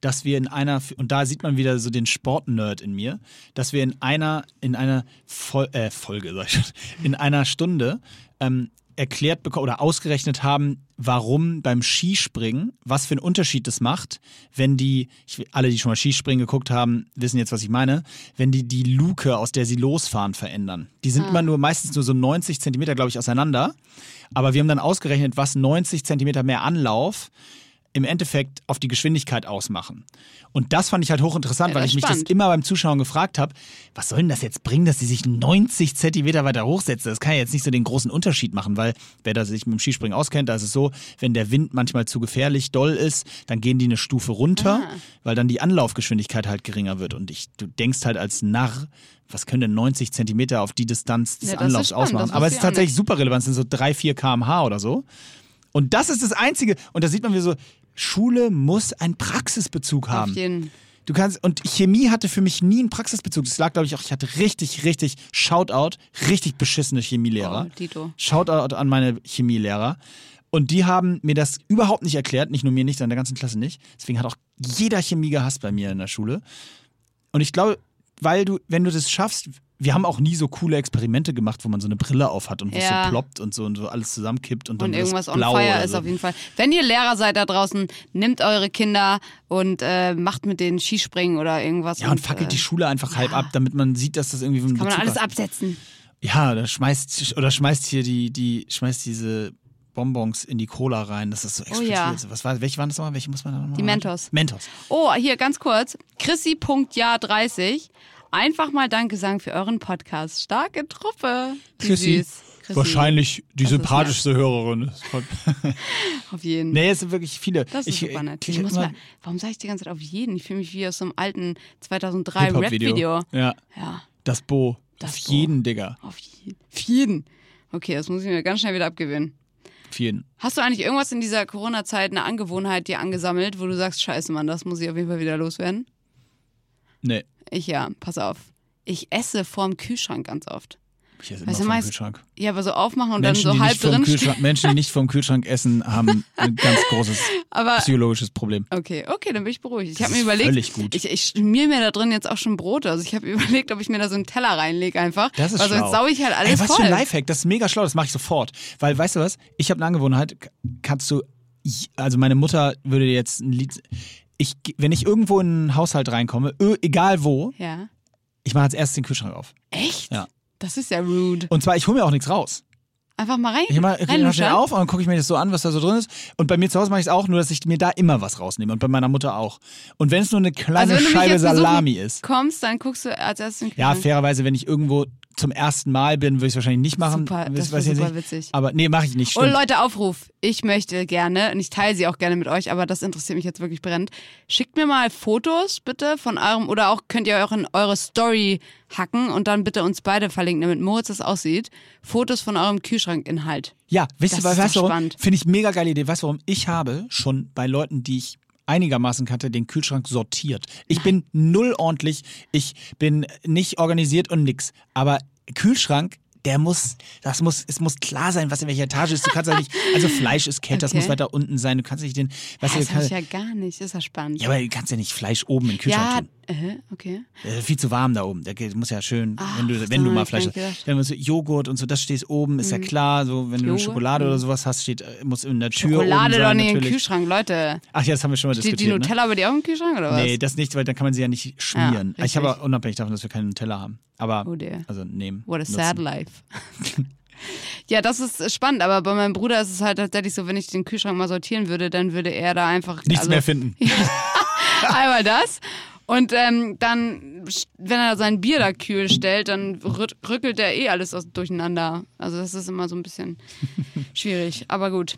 Speaker 2: dass wir in einer, und da sieht man wieder so den Sportnerd in mir, dass wir in einer, in einer Fol äh, Folge, sag ich schon, in einer Stunde ähm, erklärt bekommen oder ausgerechnet haben, warum beim Skispringen, was für einen Unterschied das macht, wenn die, ich, alle, die schon mal Skispringen geguckt haben, wissen jetzt, was ich meine, wenn die die Luke, aus der sie losfahren, verändern. Die sind immer nur meistens nur so 90 Zentimeter, glaube ich, auseinander. Aber wir haben dann ausgerechnet, was 90 Zentimeter mehr Anlauf im Endeffekt auf die Geschwindigkeit ausmachen. Und das fand ich halt hochinteressant,
Speaker 3: Ja,
Speaker 2: weil ich mich
Speaker 3: ist
Speaker 2: das
Speaker 3: spannend.
Speaker 2: immer beim Zuschauen gefragt habe, was soll denn das jetzt bringen, dass die sich 90 Zentimeter weiter hochsetzen? Das kann ja jetzt nicht so den großen Unterschied machen, weil wer da sich mit dem Skispringen auskennt, da ist es so, wenn der Wind manchmal zu gefährlich doll ist, dann gehen die eine Stufe runter,
Speaker 3: Ah.
Speaker 2: weil dann die Anlaufgeschwindigkeit halt geringer wird. Und ich, du denkst halt als Narr, was können denn 90 Zentimeter auf die Distanz des
Speaker 3: Ja,
Speaker 2: Anlaufs
Speaker 3: spannend,
Speaker 2: ausmachen? Aber es ist tatsächlich
Speaker 3: nicht.
Speaker 2: super relevant, es sind so 3, 4 kmh oder so. Und das ist das Einzige. Und da sieht man, wie so, Schule muss einen Praxisbezug haben.
Speaker 3: Auf jeden
Speaker 2: Du kannst, und Chemie hatte für mich nie einen Praxisbezug. Das lag, glaube ich, auch, ich hatte richtig, richtig, Shoutout, richtig beschissene Chemielehrer.
Speaker 3: Oh, Dito.
Speaker 2: Shoutout an meine Chemielehrer. Und die haben mir das überhaupt nicht erklärt, nicht nur mir nicht, sondern der ganzen Klasse nicht. Deswegen hat auch jeder Chemie gehasst bei mir in der Schule. Und ich glaube, weil du, wenn du das schaffst, wir haben auch nie so coole Experimente gemacht, wo man so eine Brille auf hat und wo es
Speaker 3: Ja.
Speaker 2: so ploppt und so und so alles zusammenkippt und dann
Speaker 3: Und
Speaker 2: es
Speaker 3: irgendwas on
Speaker 2: blau
Speaker 3: fire
Speaker 2: oder
Speaker 3: ist
Speaker 2: so.
Speaker 3: auf jeden Fall. Wenn ihr Lehrer seid da draußen, nehmt eure Kinder und äh, macht mit denen Skispringen oder irgendwas.
Speaker 2: Ja, und fackelt
Speaker 3: äh,
Speaker 2: die Schule einfach halb ab, damit man sieht, dass das irgendwie einen
Speaker 3: Kann man alles
Speaker 2: hat.
Speaker 3: absetzen.
Speaker 2: Ja, oder schmeißt oder schmeißt hier die die schmeißt diese Bonbons in die Cola rein, dass das so explodiert.
Speaker 3: ja.
Speaker 2: Was war, welche waren das nochmal? Welche muss man da nochmal?
Speaker 3: Die Mentos.
Speaker 2: Mentos.
Speaker 3: Oh, hier ganz kurz. Chrissy.jahr30. Einfach mal Danke sagen für euren Podcast. Starke Truppe. Wie
Speaker 2: Chrissy. Wahrscheinlich die
Speaker 3: Das ist
Speaker 2: sympathischste Hörerin.
Speaker 3: Auf jeden.
Speaker 2: nee, es sind wirklich viele.
Speaker 3: Das ist
Speaker 2: ich,
Speaker 3: super nett.
Speaker 2: krieg
Speaker 3: Ich muss mal, warum sage ich die ganze Zeit auf jeden? Ich fühle mich wie aus so einem alten 2003
Speaker 2: Hip-Hop-Video.
Speaker 3: Rap-Video.
Speaker 2: Ja,
Speaker 3: Ja,
Speaker 2: das Bo.
Speaker 3: Das
Speaker 2: Auf
Speaker 3: Bo.
Speaker 2: jeden, Digga.
Speaker 3: auf jeden. Auf jeden. Okay, das muss ich mir ganz schnell wieder abgewöhnen.
Speaker 2: Auf jeden.
Speaker 3: Hast du eigentlich irgendwas in dieser Corona-Zeit, eine Angewohnheit dir angesammelt, wo du sagst, scheiße, Mann, das muss ich auf jeden Fall wieder loswerden?
Speaker 2: Nee.
Speaker 3: Ich ja, pass auf. Ich esse vorm Kühlschrank ganz oft.
Speaker 2: Ich esse immer
Speaker 3: Weißt du,
Speaker 2: vom
Speaker 3: meist-
Speaker 2: Kühlschrank.
Speaker 3: Ja, aber so aufmachen und
Speaker 2: Menschen,
Speaker 3: dann so halb drin
Speaker 2: Kühlschrank. Menschen, die nicht vom Kühlschrank essen, haben ein ganz großes
Speaker 3: Aber
Speaker 2: psychologisches Problem.
Speaker 3: okay, okay, dann bin ich beruhigt. Ich habe mir überlegt,
Speaker 2: völlig gut.
Speaker 3: ich, ich schmier mir da drin jetzt auch schon Brote. Also ich habe überlegt, ob ich mir da so einen Teller reinlege einfach.
Speaker 2: Das ist
Speaker 3: weil
Speaker 2: schlau.
Speaker 3: sonst sau ich halt alles
Speaker 2: Ey, was
Speaker 3: voll.
Speaker 2: für ein Lifehack, das ist mega schlau, das mache ich sofort. Weil, weißt du was, ich habe eine Angewohnheit, kannst du, also meine Mutter würde jetzt ein Lied, ich, wenn ich irgendwo in einen Haushalt reinkomme, egal wo,
Speaker 3: Ja.
Speaker 2: ich mache als erstes den Kühlschrank auf.
Speaker 3: Echt?
Speaker 2: Ja.
Speaker 3: Das ist ja rude.
Speaker 2: Und zwar, ich hole mir auch nichts raus.
Speaker 3: Einfach mal rein.
Speaker 2: Ich mache mach schnell auf und dann gucke ich mir das so an, was da so drin ist. Und bei mir zu Hause mache ich es auch, nur dass ich mir da immer was rausnehme. Und bei meiner Mutter auch. Und wenn es nur eine kleine
Speaker 3: Also wenn du mich
Speaker 2: Scheibe Salami ist.
Speaker 3: kommst, dann guckst du als erstes in den
Speaker 2: Ja,
Speaker 3: Kühlschrank.
Speaker 2: fairerweise, wenn ich irgendwo zum ersten Mal bin, würde ich es wahrscheinlich nicht machen.
Speaker 3: Super, das
Speaker 2: ich
Speaker 3: super
Speaker 2: nicht.
Speaker 3: witzig.
Speaker 2: Aber nee, mache ich nicht.
Speaker 3: Oh
Speaker 2: Stimmt.
Speaker 3: Leute, Aufruf. Ich möchte gerne, und ich teile sie auch gerne mit euch, aber das interessiert mich jetzt wirklich brennend. Schickt mir mal Fotos bitte von eurem, oder auch könnt ihr auch in eure Story hacken und dann bitte uns beide verlinken, damit Moritz das aussieht. Fotos von eurem Kühlschrankinhalt.
Speaker 2: Ja, wisst ihr,
Speaker 3: ist doch
Speaker 2: warum? Finde ich mega geile Idee. Weißt du warum? Ich habe schon bei Leuten, die ich einigermaßen kannte, den Kühlschrank sortiert. Ich bin null ordentlich, ich bin nicht organisiert und nix. Aber Kühlschrank, der muss, das muss, es muss klar sein, was in welcher Etage ist. Du kannst ja nicht, also Fleisch ist das
Speaker 3: Okay.
Speaker 2: muss weiter unten sein. Du kannst nicht den, weißt du,
Speaker 3: das
Speaker 2: du
Speaker 3: habe ich ja gar nicht. Das ist ja spannend.
Speaker 2: ja, aber du kannst ja nicht Fleisch oben in den Kühlschrank
Speaker 3: Ja,
Speaker 2: tun.
Speaker 3: Äh, okay.
Speaker 2: Äh, viel zu warm da oben. Der muss ja schön,
Speaker 3: Ach,
Speaker 2: wenn du, wenn du mal Fleisch hast. Joghurt und so, das steht oben, ist ja klar. So, wenn du
Speaker 3: Joghurt?
Speaker 2: Schokolade
Speaker 3: Mhm.
Speaker 2: oder sowas hast, steht, äh, muss in der Tür
Speaker 3: Schokolade
Speaker 2: oben
Speaker 3: doch
Speaker 2: sein,
Speaker 3: nicht im. Kühlschrank, Leute.
Speaker 2: Ach ja, das haben wir schon mal
Speaker 3: Steht die
Speaker 2: diskutiert. ne?
Speaker 3: Nutella bei dir auch im Kühlschrank oder was?
Speaker 2: Nee, das nicht, weil dann kann man sie ja nicht schmieren.
Speaker 3: Ja,
Speaker 2: ich habe unabhängig davon, dass wir keine Nutella haben. Aber,
Speaker 3: Oh dear.
Speaker 2: also nehmen.
Speaker 3: What a
Speaker 2: nutzen.
Speaker 3: sad life. ja, das ist spannend, aber bei meinem Bruder ist es halt tatsächlich so, wenn ich den Kühlschrank mal sortieren würde, dann würde er da einfach.
Speaker 2: Nichts
Speaker 3: also,
Speaker 2: mehr finden.
Speaker 3: Einmal das. Und ähm, dann, wenn er sein Bier da kühl stellt, dann rückelt er eh alles aus, durcheinander. Also das ist immer so ein bisschen schwierig. Aber gut.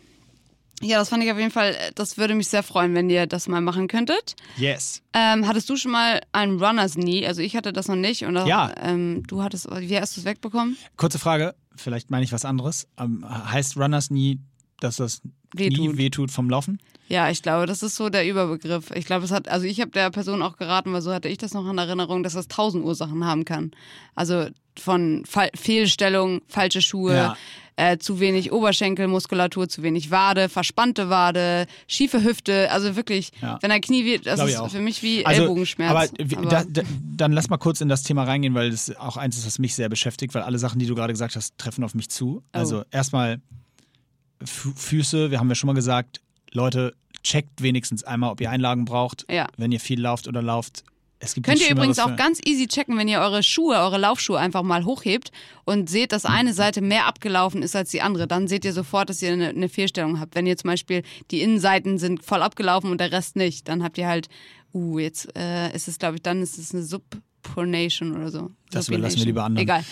Speaker 3: Ja, das fand ich auf jeden Fall, äh, das würde mich sehr freuen, wenn ihr das mal machen könntet.
Speaker 2: Yes.
Speaker 3: Ähm, hattest du schon mal einen Runners Knee? Also ich hatte das noch nicht. Und
Speaker 2: Ja.
Speaker 3: Ähm, du hattest, wie hast du es wegbekommen?
Speaker 2: Kurze Frage, vielleicht meine ich was anderes. Ähm, heißt Runners nie, dass das
Speaker 3: Wehtut.
Speaker 2: wehtut vom Laufen?
Speaker 3: Ja, ich glaube, das ist so der Überbegriff. Ich glaube, es hat, also ich habe der Person auch geraten, weil so hatte ich das noch in Erinnerung, dass das tausend Ursachen haben kann. Also von Fall Fehlstellung, falsche Schuhe,
Speaker 2: Ja.
Speaker 3: äh, zu wenig Oberschenkelmuskulatur, zu wenig Wade, verspannte Wade, schiefe Hüfte. Also wirklich,
Speaker 2: Ja.
Speaker 3: wenn er Knie wird, das ist für mich wie
Speaker 2: Also,
Speaker 3: Ellbogenschmerz.
Speaker 2: Aber, w- da, da, dann lass mal kurz in das Thema reingehen, weil das auch eins ist, was mich sehr beschäftigt, weil alle Sachen, die du gerade gesagt hast, treffen auf mich zu.
Speaker 3: Oh.
Speaker 2: Also erstmal Fü- Füße, wir haben ja schon mal gesagt, Leute, checkt wenigstens einmal, ob ihr Einlagen braucht,
Speaker 3: Ja.
Speaker 2: wenn ihr viel lauft oder lauft. Es gibt
Speaker 3: Könnt ihr übrigens auch ganz easy checken, wenn ihr eure Schuhe, eure Laufschuhe einfach mal hochhebt und seht, dass eine Seite mehr abgelaufen ist als die andere. Dann seht ihr sofort, dass ihr eine, eine Fehlstellung habt. Wenn ihr zum Beispiel die Innenseiten sind voll abgelaufen und der Rest nicht, dann habt ihr halt, uh, jetzt äh, ist es, glaube ich, dann ist es eine Subpronation oder so.
Speaker 2: Das überlassen wir lieber anderen.
Speaker 3: Egal.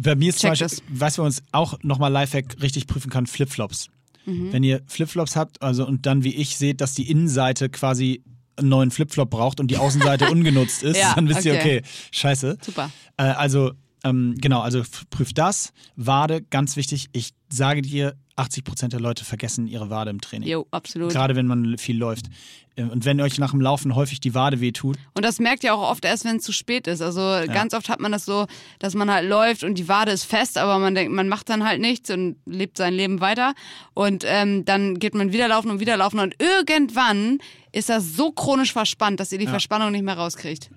Speaker 2: Bei mir ist zum Beispiel, was wir uns auch nochmal Lifehack richtig prüfen kann, Flipflops.
Speaker 3: Mhm.
Speaker 2: Wenn ihr Flipflops habt, also und dann wie ich seht, dass die Innenseite quasi einen neuen Flipflop braucht und die Außenseite ungenutzt ist,
Speaker 3: Ja,
Speaker 2: dann wisst ihr,
Speaker 3: okay.
Speaker 2: okay, scheiße.
Speaker 3: Super.
Speaker 2: Äh, also, ähm, genau, also prüft das. Wade, ganz wichtig. Ich sage dir, 80% der Leute vergessen ihre Wade im Training.
Speaker 3: Jo, absolut.
Speaker 2: Gerade wenn man viel läuft. Äh, Und wenn euch nach dem Laufen häufig die Wade wehtut,
Speaker 3: Und das merkt ihr auch oft erst, wenn es zu spät ist. Also ganz oft hat man das so, dass man halt läuft und die Wade ist fest, aber man denkt, man macht dann halt nichts und lebt sein Leben weiter. Und ähm, dann geht man wieder laufen und wieder laufen und irgendwann ist das so chronisch verspannt, dass ihr die Verspannung nicht mehr rauskriegt.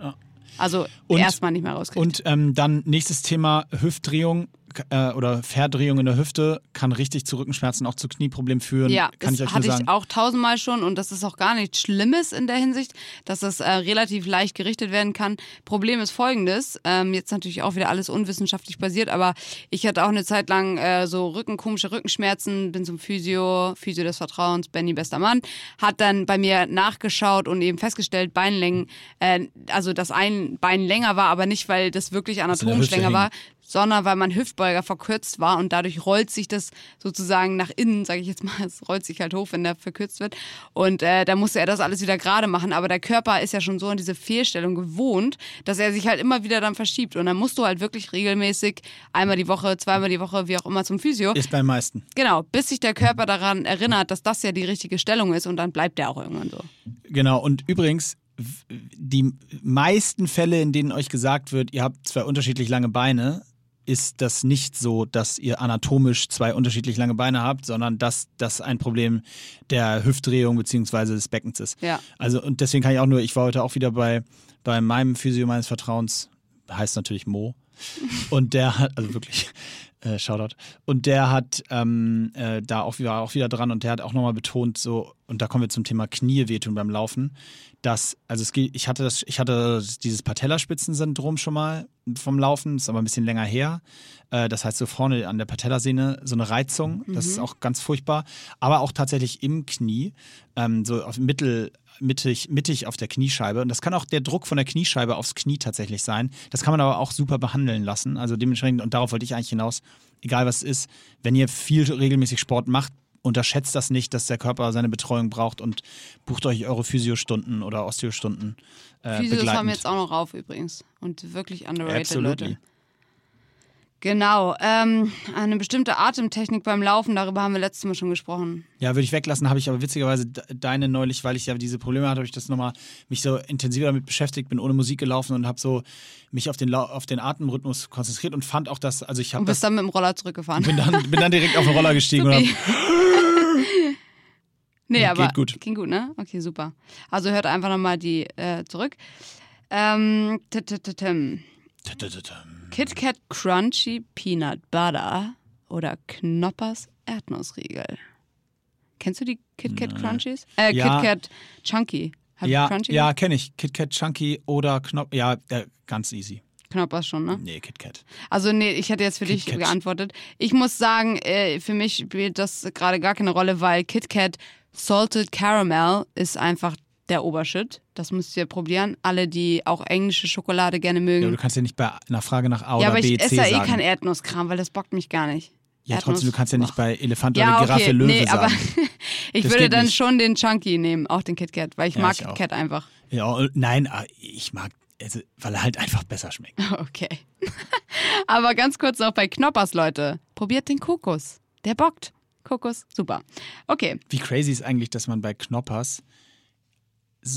Speaker 3: Also
Speaker 2: Und-
Speaker 3: erstmal nicht mehr rauskriegt.
Speaker 2: Und ähm, dann nächstes Thema Hüftdrehung äh, oder Verdrehung in der Hüfte kann richtig zu Rückenschmerzen, auch zu Knieproblemen führen.
Speaker 3: Ja,
Speaker 2: kann
Speaker 3: das
Speaker 2: ich euch nur
Speaker 3: hatte
Speaker 2: sagen.
Speaker 3: ich auch tausendmal schon und das ist auch gar nichts Schlimmes in der Hinsicht, dass das äh, relativ leicht gerichtet werden kann. Problem ist folgendes, ähm, jetzt natürlich auch wieder alles unwissenschaftlich basiert, aber ich hatte auch eine Zeit lang äh, so Rücken, komische Rückenschmerzen, bin zum Physio, Physio des Vertrauens, Benny bester Mann, hat dann bei mir nachgeschaut und eben festgestellt, Beinlängen, äh, also dass ein Bein länger war, aber nicht, weil das wirklich anatomisch
Speaker 2: Hüfte
Speaker 3: länger war, sondern weil mein Hüftbeuger verkürzt war und dadurch rollt sich das sozusagen nach innen, sage ich jetzt mal, es rollt sich halt hoch, wenn der verkürzt wird. Und äh, da musste er das alles wieder gerade machen. Aber der Körper ist ja schon so an diese Fehlstellung gewohnt, dass er sich halt immer wieder dann verschiebt. Und dann musst du halt wirklich regelmäßig einmal die Woche, zweimal die Woche, wie auch immer zum Physio.
Speaker 2: Ist beim meisten.
Speaker 3: Genau, bis sich der Körper daran erinnert, dass das ja die richtige Stellung ist und dann bleibt der auch irgendwann so.
Speaker 2: Genau. Und übrigens, die meisten Fälle, in denen euch gesagt wird, ihr habt zwei unterschiedlich lange Beine, ist das nicht so, dass ihr anatomisch zwei unterschiedlich lange Beine habt, sondern dass das ein Problem der Hüftdrehung bzw. des Beckens ist.
Speaker 3: Ja.
Speaker 2: Also und deswegen kann ich auch nur, ich war heute auch wieder bei, bei meinem Physio meines Vertrauens, heißt natürlich Mo. Und der hat, also wirklich, äh, Shoutout. Und der hat ähm, äh, da auch wieder, auch wieder dran und der hat auch nochmal betont, so, und da kommen wir zum Thema Knie wehtun beim Laufen, dass, also es geht, ich hatte das, ich hatte dieses Patellaspitzensyndrom schon mal vom Laufen, ist aber ein bisschen länger her. Äh, das heißt, so vorne an der Patellasehne so eine Reizung, das ist auch ganz furchtbar. Aber auch tatsächlich im Knie, ähm, so auf Mittel, mittig, mittig auf der Kniescheibe. Und das kann auch der Druck von der Kniescheibe aufs Knie tatsächlich sein. Das kann man aber auch super behandeln lassen. Also dementsprechend, und darauf wollte ich eigentlich hinaus, egal was es ist, wenn ihr viel regelmäßig Sport macht, unterschätzt das nicht, dass der Körper seine Betreuung braucht und bucht euch eure Physiostunden oder Osteostunden äh,
Speaker 3: Physios
Speaker 2: begleitend.
Speaker 3: haben jetzt auch noch rauf übrigens. Und wirklich underrated,
Speaker 2: Absolutely.
Speaker 3: Leute. Genau. Ähm, eine bestimmte Atemtechnik beim Laufen, darüber haben wir letztes Mal schon gesprochen.
Speaker 2: Ja, würde ich weglassen, habe ich aber witzigerweise de- deine neulich, weil ich ja diese Probleme hatte, habe ich das nochmal mich so intensiver damit beschäftigt, bin ohne Musik gelaufen und habe so mich auf den, auf den Atemrhythmus konzentriert und fand auch das, also ich habe
Speaker 3: Und
Speaker 2: das,
Speaker 3: bist dann mit dem Roller zurückgefahren.
Speaker 2: bin dann, bin dann direkt auf den Roller gestiegen und hab,
Speaker 3: nee,
Speaker 2: Geht
Speaker 3: aber
Speaker 2: gut.
Speaker 3: Ging gut, ne? Okay, super. Also hört einfach nochmal die äh, zurück. Ähm, t- t- t- tim. Kit Kat Crunchy Peanut Butter oder Knoppers Erdnussriegel. Kennst du die Kit Kat Crunchies? Äh,
Speaker 2: Ja.
Speaker 3: Kit Kat Chunky. Hat
Speaker 2: ja, ja, kenne ich. KitKat Chunky oder Knopf, ja, äh, ganz easy.
Speaker 3: Knoppers schon, ne?
Speaker 2: Nee, KitKat.
Speaker 3: Also nee, ich hätte jetzt für dich
Speaker 2: KitKat.
Speaker 3: geantwortet. Ich muss sagen, äh, für mich spielt das gerade gar keine Rolle, weil Kit Kat Salted Caramel ist einfach der Obershit. Das müsst ihr probieren. Alle, die auch englische Schokolade gerne
Speaker 2: Ja, aber
Speaker 3: mögen.
Speaker 2: du kannst ja nicht bei einer Frage nach A
Speaker 3: Ja,
Speaker 2: oder
Speaker 3: aber
Speaker 2: B,
Speaker 3: ich
Speaker 2: C
Speaker 3: esse ja eh
Speaker 2: sagen.
Speaker 3: kein Erdnusskram, weil das bockt mich gar nicht.
Speaker 2: ja,
Speaker 3: Erdnuss-
Speaker 2: trotzdem, du kannst ja nicht bei Elefant
Speaker 3: Ja,
Speaker 2: oder Giraffe
Speaker 3: okay,
Speaker 2: Löwe
Speaker 3: nee, aber
Speaker 2: sagen.
Speaker 3: ich
Speaker 2: Das
Speaker 3: würde dann
Speaker 2: nicht.
Speaker 3: schon den Chunky nehmen, auch den Kit Kat, weil ich
Speaker 2: Ja,
Speaker 3: mag
Speaker 2: ich
Speaker 3: Kit. Kat einfach.
Speaker 2: Ja, nein, ah, ich mag, also, weil er halt einfach besser schmeckt.
Speaker 3: Okay. aber ganz kurz noch bei Knoppers, Leute. Probiert den Kokos. Der bockt. Kokos, super. Okay.
Speaker 2: Wie crazy ist eigentlich, dass man bei Knoppers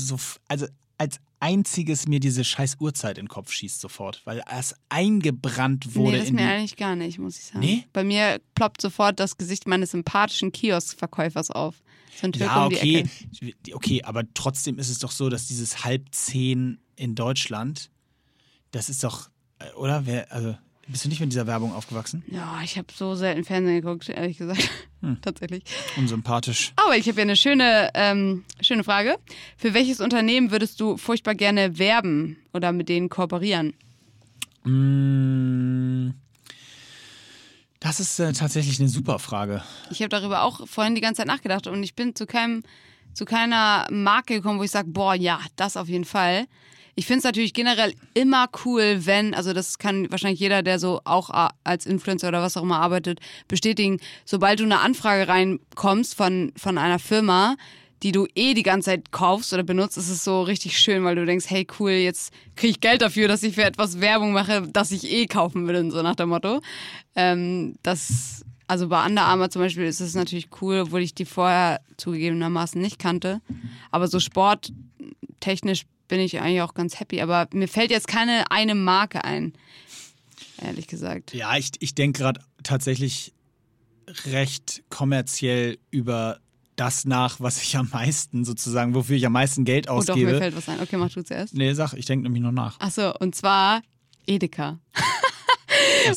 Speaker 2: so, also als einziges mir diese scheiß Uhrzeit in den Kopf schießt sofort, weil es eingebrannt wurde
Speaker 3: nee, das
Speaker 2: in
Speaker 3: mir eigentlich gar nicht, muss ich sagen.
Speaker 2: Nee?
Speaker 3: Bei mir ploppt sofort das Gesicht meines sympathischen Kioskverkäufers auf. So
Speaker 2: Ja, okay, okay, aber trotzdem ist es doch so, dass dieses halb zehn in Deutschland, das ist doch, äh, oder? Wer, also, bist du nicht mit dieser Werbung aufgewachsen?
Speaker 3: Ja, ich habe so selten Fernsehen geguckt, ehrlich gesagt.
Speaker 2: Hm.
Speaker 3: Tatsächlich.
Speaker 2: Unsympathisch.
Speaker 3: Aber ich habe hier eine schöne, ähm, schöne Frage. Für welches Unternehmen würdest du furchtbar gerne werben oder mit denen kooperieren?
Speaker 2: Mm, Das ist äh, tatsächlich eine super Frage.
Speaker 3: Ich habe darüber auch vorhin die ganze Zeit nachgedacht und ich bin zu keinem, zu keiner Marke gekommen, wo ich sage, boah, ja, das auf jeden Fall. Ich finde es natürlich generell immer cool, wenn, also das kann wahrscheinlich jeder, der so auch als Influencer oder was auch immer arbeitet, bestätigen, sobald du eine Anfrage reinkommst von, von einer Firma, die du eh die ganze Zeit kaufst oder benutzt, ist es so richtig schön, weil du denkst, hey cool, jetzt kriege ich Geld dafür, dass ich für etwas Werbung mache, das ich eh kaufen will, so nach dem Motto. Ähm, das, also bei Under Armour zum Beispiel ist es natürlich cool, obwohl ich die vorher zugegebenermaßen nicht kannte. Aber so sporttechnisch bin ich eigentlich auch ganz happy. Aber mir fällt jetzt keine eine Marke ein, ehrlich gesagt.
Speaker 2: Ja, ich, ich denke gerade tatsächlich recht kommerziell über das nach, was ich am meisten sozusagen, wofür ich am meisten Geld
Speaker 3: Oh doch, mir
Speaker 2: ausgebe.
Speaker 3: fällt was ein. Okay, mach du zuerst.
Speaker 2: nee, sag, ich denke nämlich noch nach.
Speaker 3: Achso, und zwar Edeka.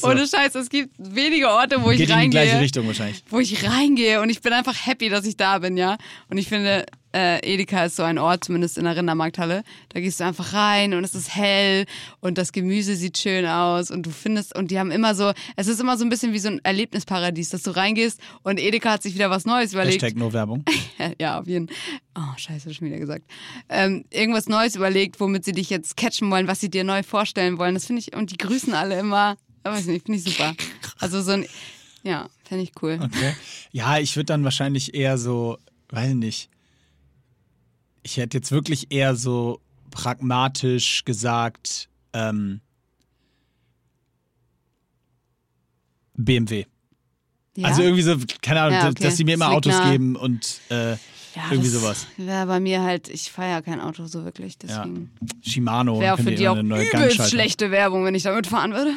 Speaker 2: So.
Speaker 3: Ohne Scheiß, es gibt wenige Orte, wo ich
Speaker 2: Geht in die gleiche
Speaker 3: reingehe.
Speaker 2: Richtung wahrscheinlich.
Speaker 3: wo ich reingehe und ich bin einfach happy, dass ich da bin, ja. Und ich finde, äh, Edeka ist so ein Ort, zumindest in der Rindermarkthalle. Da gehst du einfach rein und es ist hell und das Gemüse sieht schön aus und du findest, und die haben immer so, es ist immer so ein bisschen wie so ein Erlebnisparadies, dass du reingehst und Edeka hat sich wieder was Neues überlegt.
Speaker 2: Hashtag nur Werbung.
Speaker 3: Ja, auf jeden Oh, scheiße, schon wieder gesagt. Ähm, irgendwas Neues überlegt, womit sie dich jetzt catchen wollen, was sie dir neu vorstellen wollen. Das finde ich, und die grüßen alle immer. Ich weiß nicht, finde ich super. Also so ein, ja, finde ich cool.
Speaker 2: Okay. Ja, ich würde dann wahrscheinlich eher so, weiß nicht. Ich hätte jetzt wirklich eher so pragmatisch gesagt, ähm, BMW.
Speaker 3: Ja.
Speaker 2: Also irgendwie so, keine Ahnung,
Speaker 3: Ja, okay.
Speaker 2: dass sie mir immer Autos
Speaker 3: nah.
Speaker 2: geben und äh,
Speaker 3: Ja,
Speaker 2: irgendwie
Speaker 3: das
Speaker 2: sowas.
Speaker 3: Wäre bei mir halt, ich feiere kein Auto so wirklich,
Speaker 2: Ja.
Speaker 3: deswegen.
Speaker 2: Shimano.
Speaker 3: Wäre für die auch
Speaker 2: eine neue
Speaker 3: übelst schlechte Werbung, wenn ich damit fahren würde.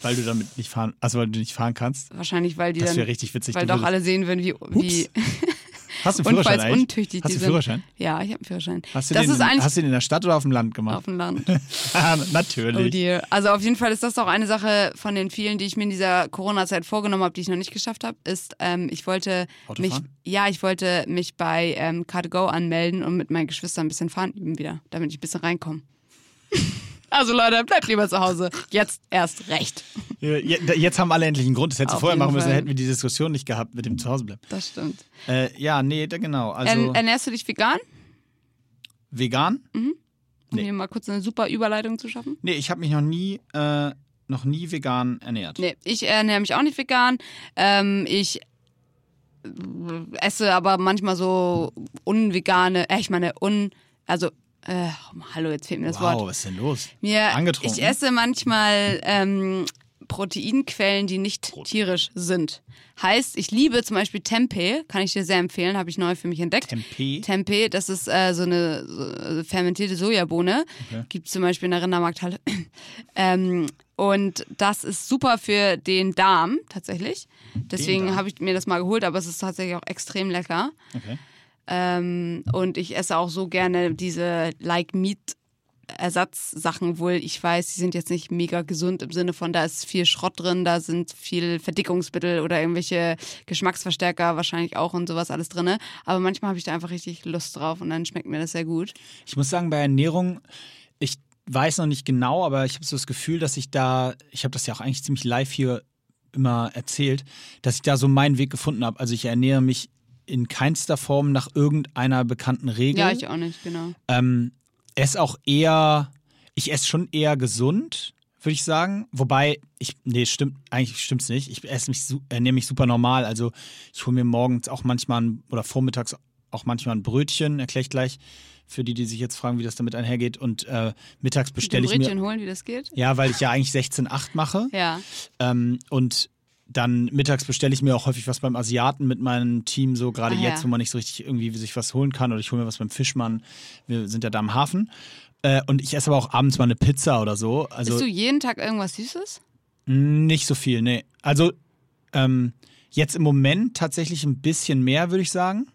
Speaker 2: Weil du damit nicht fahren, also weil du nicht fahren kannst.
Speaker 3: Wahrscheinlich, weil die
Speaker 2: Das
Speaker 3: dann,
Speaker 2: wäre richtig witzig.
Speaker 3: weil doch
Speaker 2: würdest-
Speaker 3: alle sehen würden, wie, wie
Speaker 2: Hast du einen Führerschein eigentlich?
Speaker 3: unfallsuntüchtig
Speaker 2: Hast
Speaker 3: die
Speaker 2: du einen Führerschein?
Speaker 3: Ja, ich habe einen Führerschein.
Speaker 2: Hast du,
Speaker 3: das
Speaker 2: den,
Speaker 3: ist
Speaker 2: in-
Speaker 3: eigentlich
Speaker 2: hast du den in der Stadt oder auf dem Land gemacht?
Speaker 3: auf dem Land.
Speaker 2: Ah,
Speaker 3: Oh
Speaker 2: Natürlich.
Speaker 3: dear. Also auf jeden Fall ist das auch eine Sache von den vielen, die ich mir in dieser Corona-Zeit vorgenommen habe, die ich noch nicht geschafft habe, ist, ähm, ich wollte mich,
Speaker 2: Autofahren?
Speaker 3: ja, ich wollte mich bei ähm, Car2Go anmelden und mit meinen Geschwistern ein bisschen fahren üben wieder, damit ich ein bisschen reinkomme. also Leute, bleibt lieber zu Hause. Jetzt erst recht.
Speaker 2: Jetzt haben alle endlich einen Grund. Das hättest du vorher machen müssen,
Speaker 3: Fall.
Speaker 2: hätten wir die Diskussion nicht gehabt mit dem Zuhausebleiben.
Speaker 3: Das stimmt.
Speaker 2: Äh, ja, nee, genau. Also
Speaker 3: Ern- ernährst du dich vegan?
Speaker 2: vegan?
Speaker 3: Um
Speaker 2: Nee.
Speaker 3: hier mal kurz eine super Überleitung zu schaffen.
Speaker 2: Nee, ich habe mich noch nie, äh, noch nie vegan ernährt.
Speaker 3: Nee, ich ernähre mich auch nicht vegan. Ähm, ich äh, esse aber manchmal so unvegane, äh, ich meine, un, also, äh, hallo, jetzt fehlt mir das
Speaker 2: wow,
Speaker 3: Wort.
Speaker 2: was ist denn los?
Speaker 3: Mir,
Speaker 2: Angetrunken?
Speaker 3: ich esse manchmal ähm, Proteinquellen, die nicht tierisch sind. Heißt, ich liebe zum Beispiel Tempeh, kann ich dir sehr empfehlen, habe ich neu für mich entdeckt.
Speaker 2: Tempeh?
Speaker 3: Tempeh, das ist äh, so eine so fermentierte Sojabohne.
Speaker 2: Okay.
Speaker 3: Gibt es zum Beispiel in der Rindermarkthalle. ähm, und das ist super für den Darm tatsächlich. Deswegen habe ich mir das mal geholt, aber es ist tatsächlich auch extrem lecker.
Speaker 2: Okay.
Speaker 3: Ähm, und ich esse auch so gerne diese Like Meat Ersatzsachen, wohl ich weiß, die sind jetzt nicht mega gesund im Sinne von, da ist viel Schrott drin, da sind viel Verdickungsmittel oder irgendwelche Geschmacksverstärker wahrscheinlich auch und sowas alles drin. Aber manchmal habe ich da einfach richtig Lust drauf und dann schmeckt mir das sehr gut.
Speaker 2: Ich muss sagen, bei Ernährung, ich weiß noch nicht genau, aber ich habe so das Gefühl, dass ich da, ich habe das ja auch eigentlich ziemlich live hier immer erzählt, dass ich da so meinen Weg gefunden habe. Also ich ernähre mich in keinster Form nach irgendeiner bekannten Regel.
Speaker 3: Ja, ich auch nicht, genau.
Speaker 2: Ähm, esse auch eher, ich esse schon eher gesund, würde ich sagen. Wobei, ich, nee, stimmt, eigentlich stimmt's nicht. Ich esse mich, ernähre mich super normal. Also ich hole mir morgens auch manchmal ein, oder vormittags auch manchmal ein Brötchen, erkläre ich gleich für die, die sich jetzt fragen, wie das damit einhergeht. Und äh, mittags bestelle ich
Speaker 3: Brötchen
Speaker 2: mir.
Speaker 3: holen, wie das geht?
Speaker 2: Ja, weil ich ja eigentlich 16,8 mache.
Speaker 3: Ja.
Speaker 2: Ähm, und dann mittags bestelle ich mir auch häufig was beim Asiaten mit meinem Team, so gerade
Speaker 3: Ah,
Speaker 2: jetzt,
Speaker 3: ja.
Speaker 2: wo man nicht so richtig irgendwie sich was holen kann. Oder ich hole mir was beim Fischmann. Wir sind ja da am Hafen. Äh, und ich esse aber auch abends mal eine Pizza oder so. Also
Speaker 3: Isst du jeden Tag irgendwas Süßes?
Speaker 2: nicht so viel, nee. Also ähm, jetzt im Moment tatsächlich ein bisschen mehr, würde ich sagen.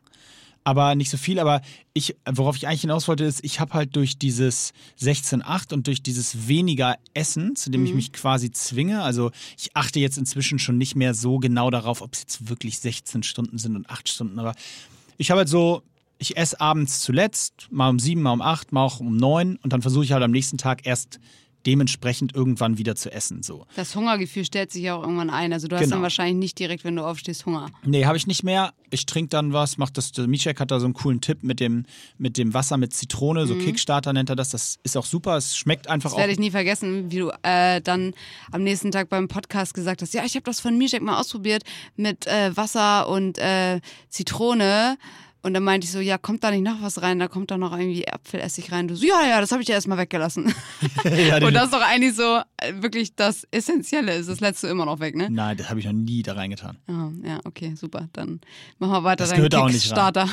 Speaker 2: Aber nicht so viel. Aber ich, worauf ich eigentlich hinaus wollte, ist, ich habe halt durch dieses 16.8 und durch dieses weniger Essen, zu dem ich mich quasi zwinge, also ich achte jetzt inzwischen schon nicht mehr so genau darauf, ob es jetzt wirklich 16 Stunden sind und 8 Stunden, aber ich habe halt so, ich esse abends zuletzt, mal um 7, mal um 8, mal auch um 9 und dann versuche ich halt am nächsten Tag erst dementsprechend irgendwann wieder zu essen. So.
Speaker 3: Das Hungergefühl stellt sich ja auch irgendwann ein. Also du hast
Speaker 2: Genau.
Speaker 3: dann wahrscheinlich nicht direkt, wenn du aufstehst, Hunger.
Speaker 2: Nee, habe ich nicht mehr. Ich trinke dann was, macht das. Der Micek hat da so einen coolen Tipp mit dem, mit dem Wasser mit Zitrone, so Kickstarter nennt er das. Das ist auch super. Es schmeckt einfach
Speaker 3: Das
Speaker 2: auch.
Speaker 3: werde ich nie vergessen, wie du äh, dann am nächsten Tag beim Podcast gesagt hast, ja, ich habe das von Mijek mal ausprobiert mit äh, Wasser und äh, Zitrone. Und dann meinte ich so, ja, kommt da nicht noch was rein? Da kommt da noch irgendwie Apfelessig rein. Du so, ja, ja, das habe ich ja erstmal weggelassen.
Speaker 2: ja,
Speaker 3: und das ist doch eigentlich so äh, wirklich das Essentielle. Ist das letzte immer noch weg, ne?
Speaker 2: Nein, das habe ich noch nie da reingetan.
Speaker 3: Oh, ja, okay, super. Dann machen wir weiter.
Speaker 2: Das gehört auch nicht rein.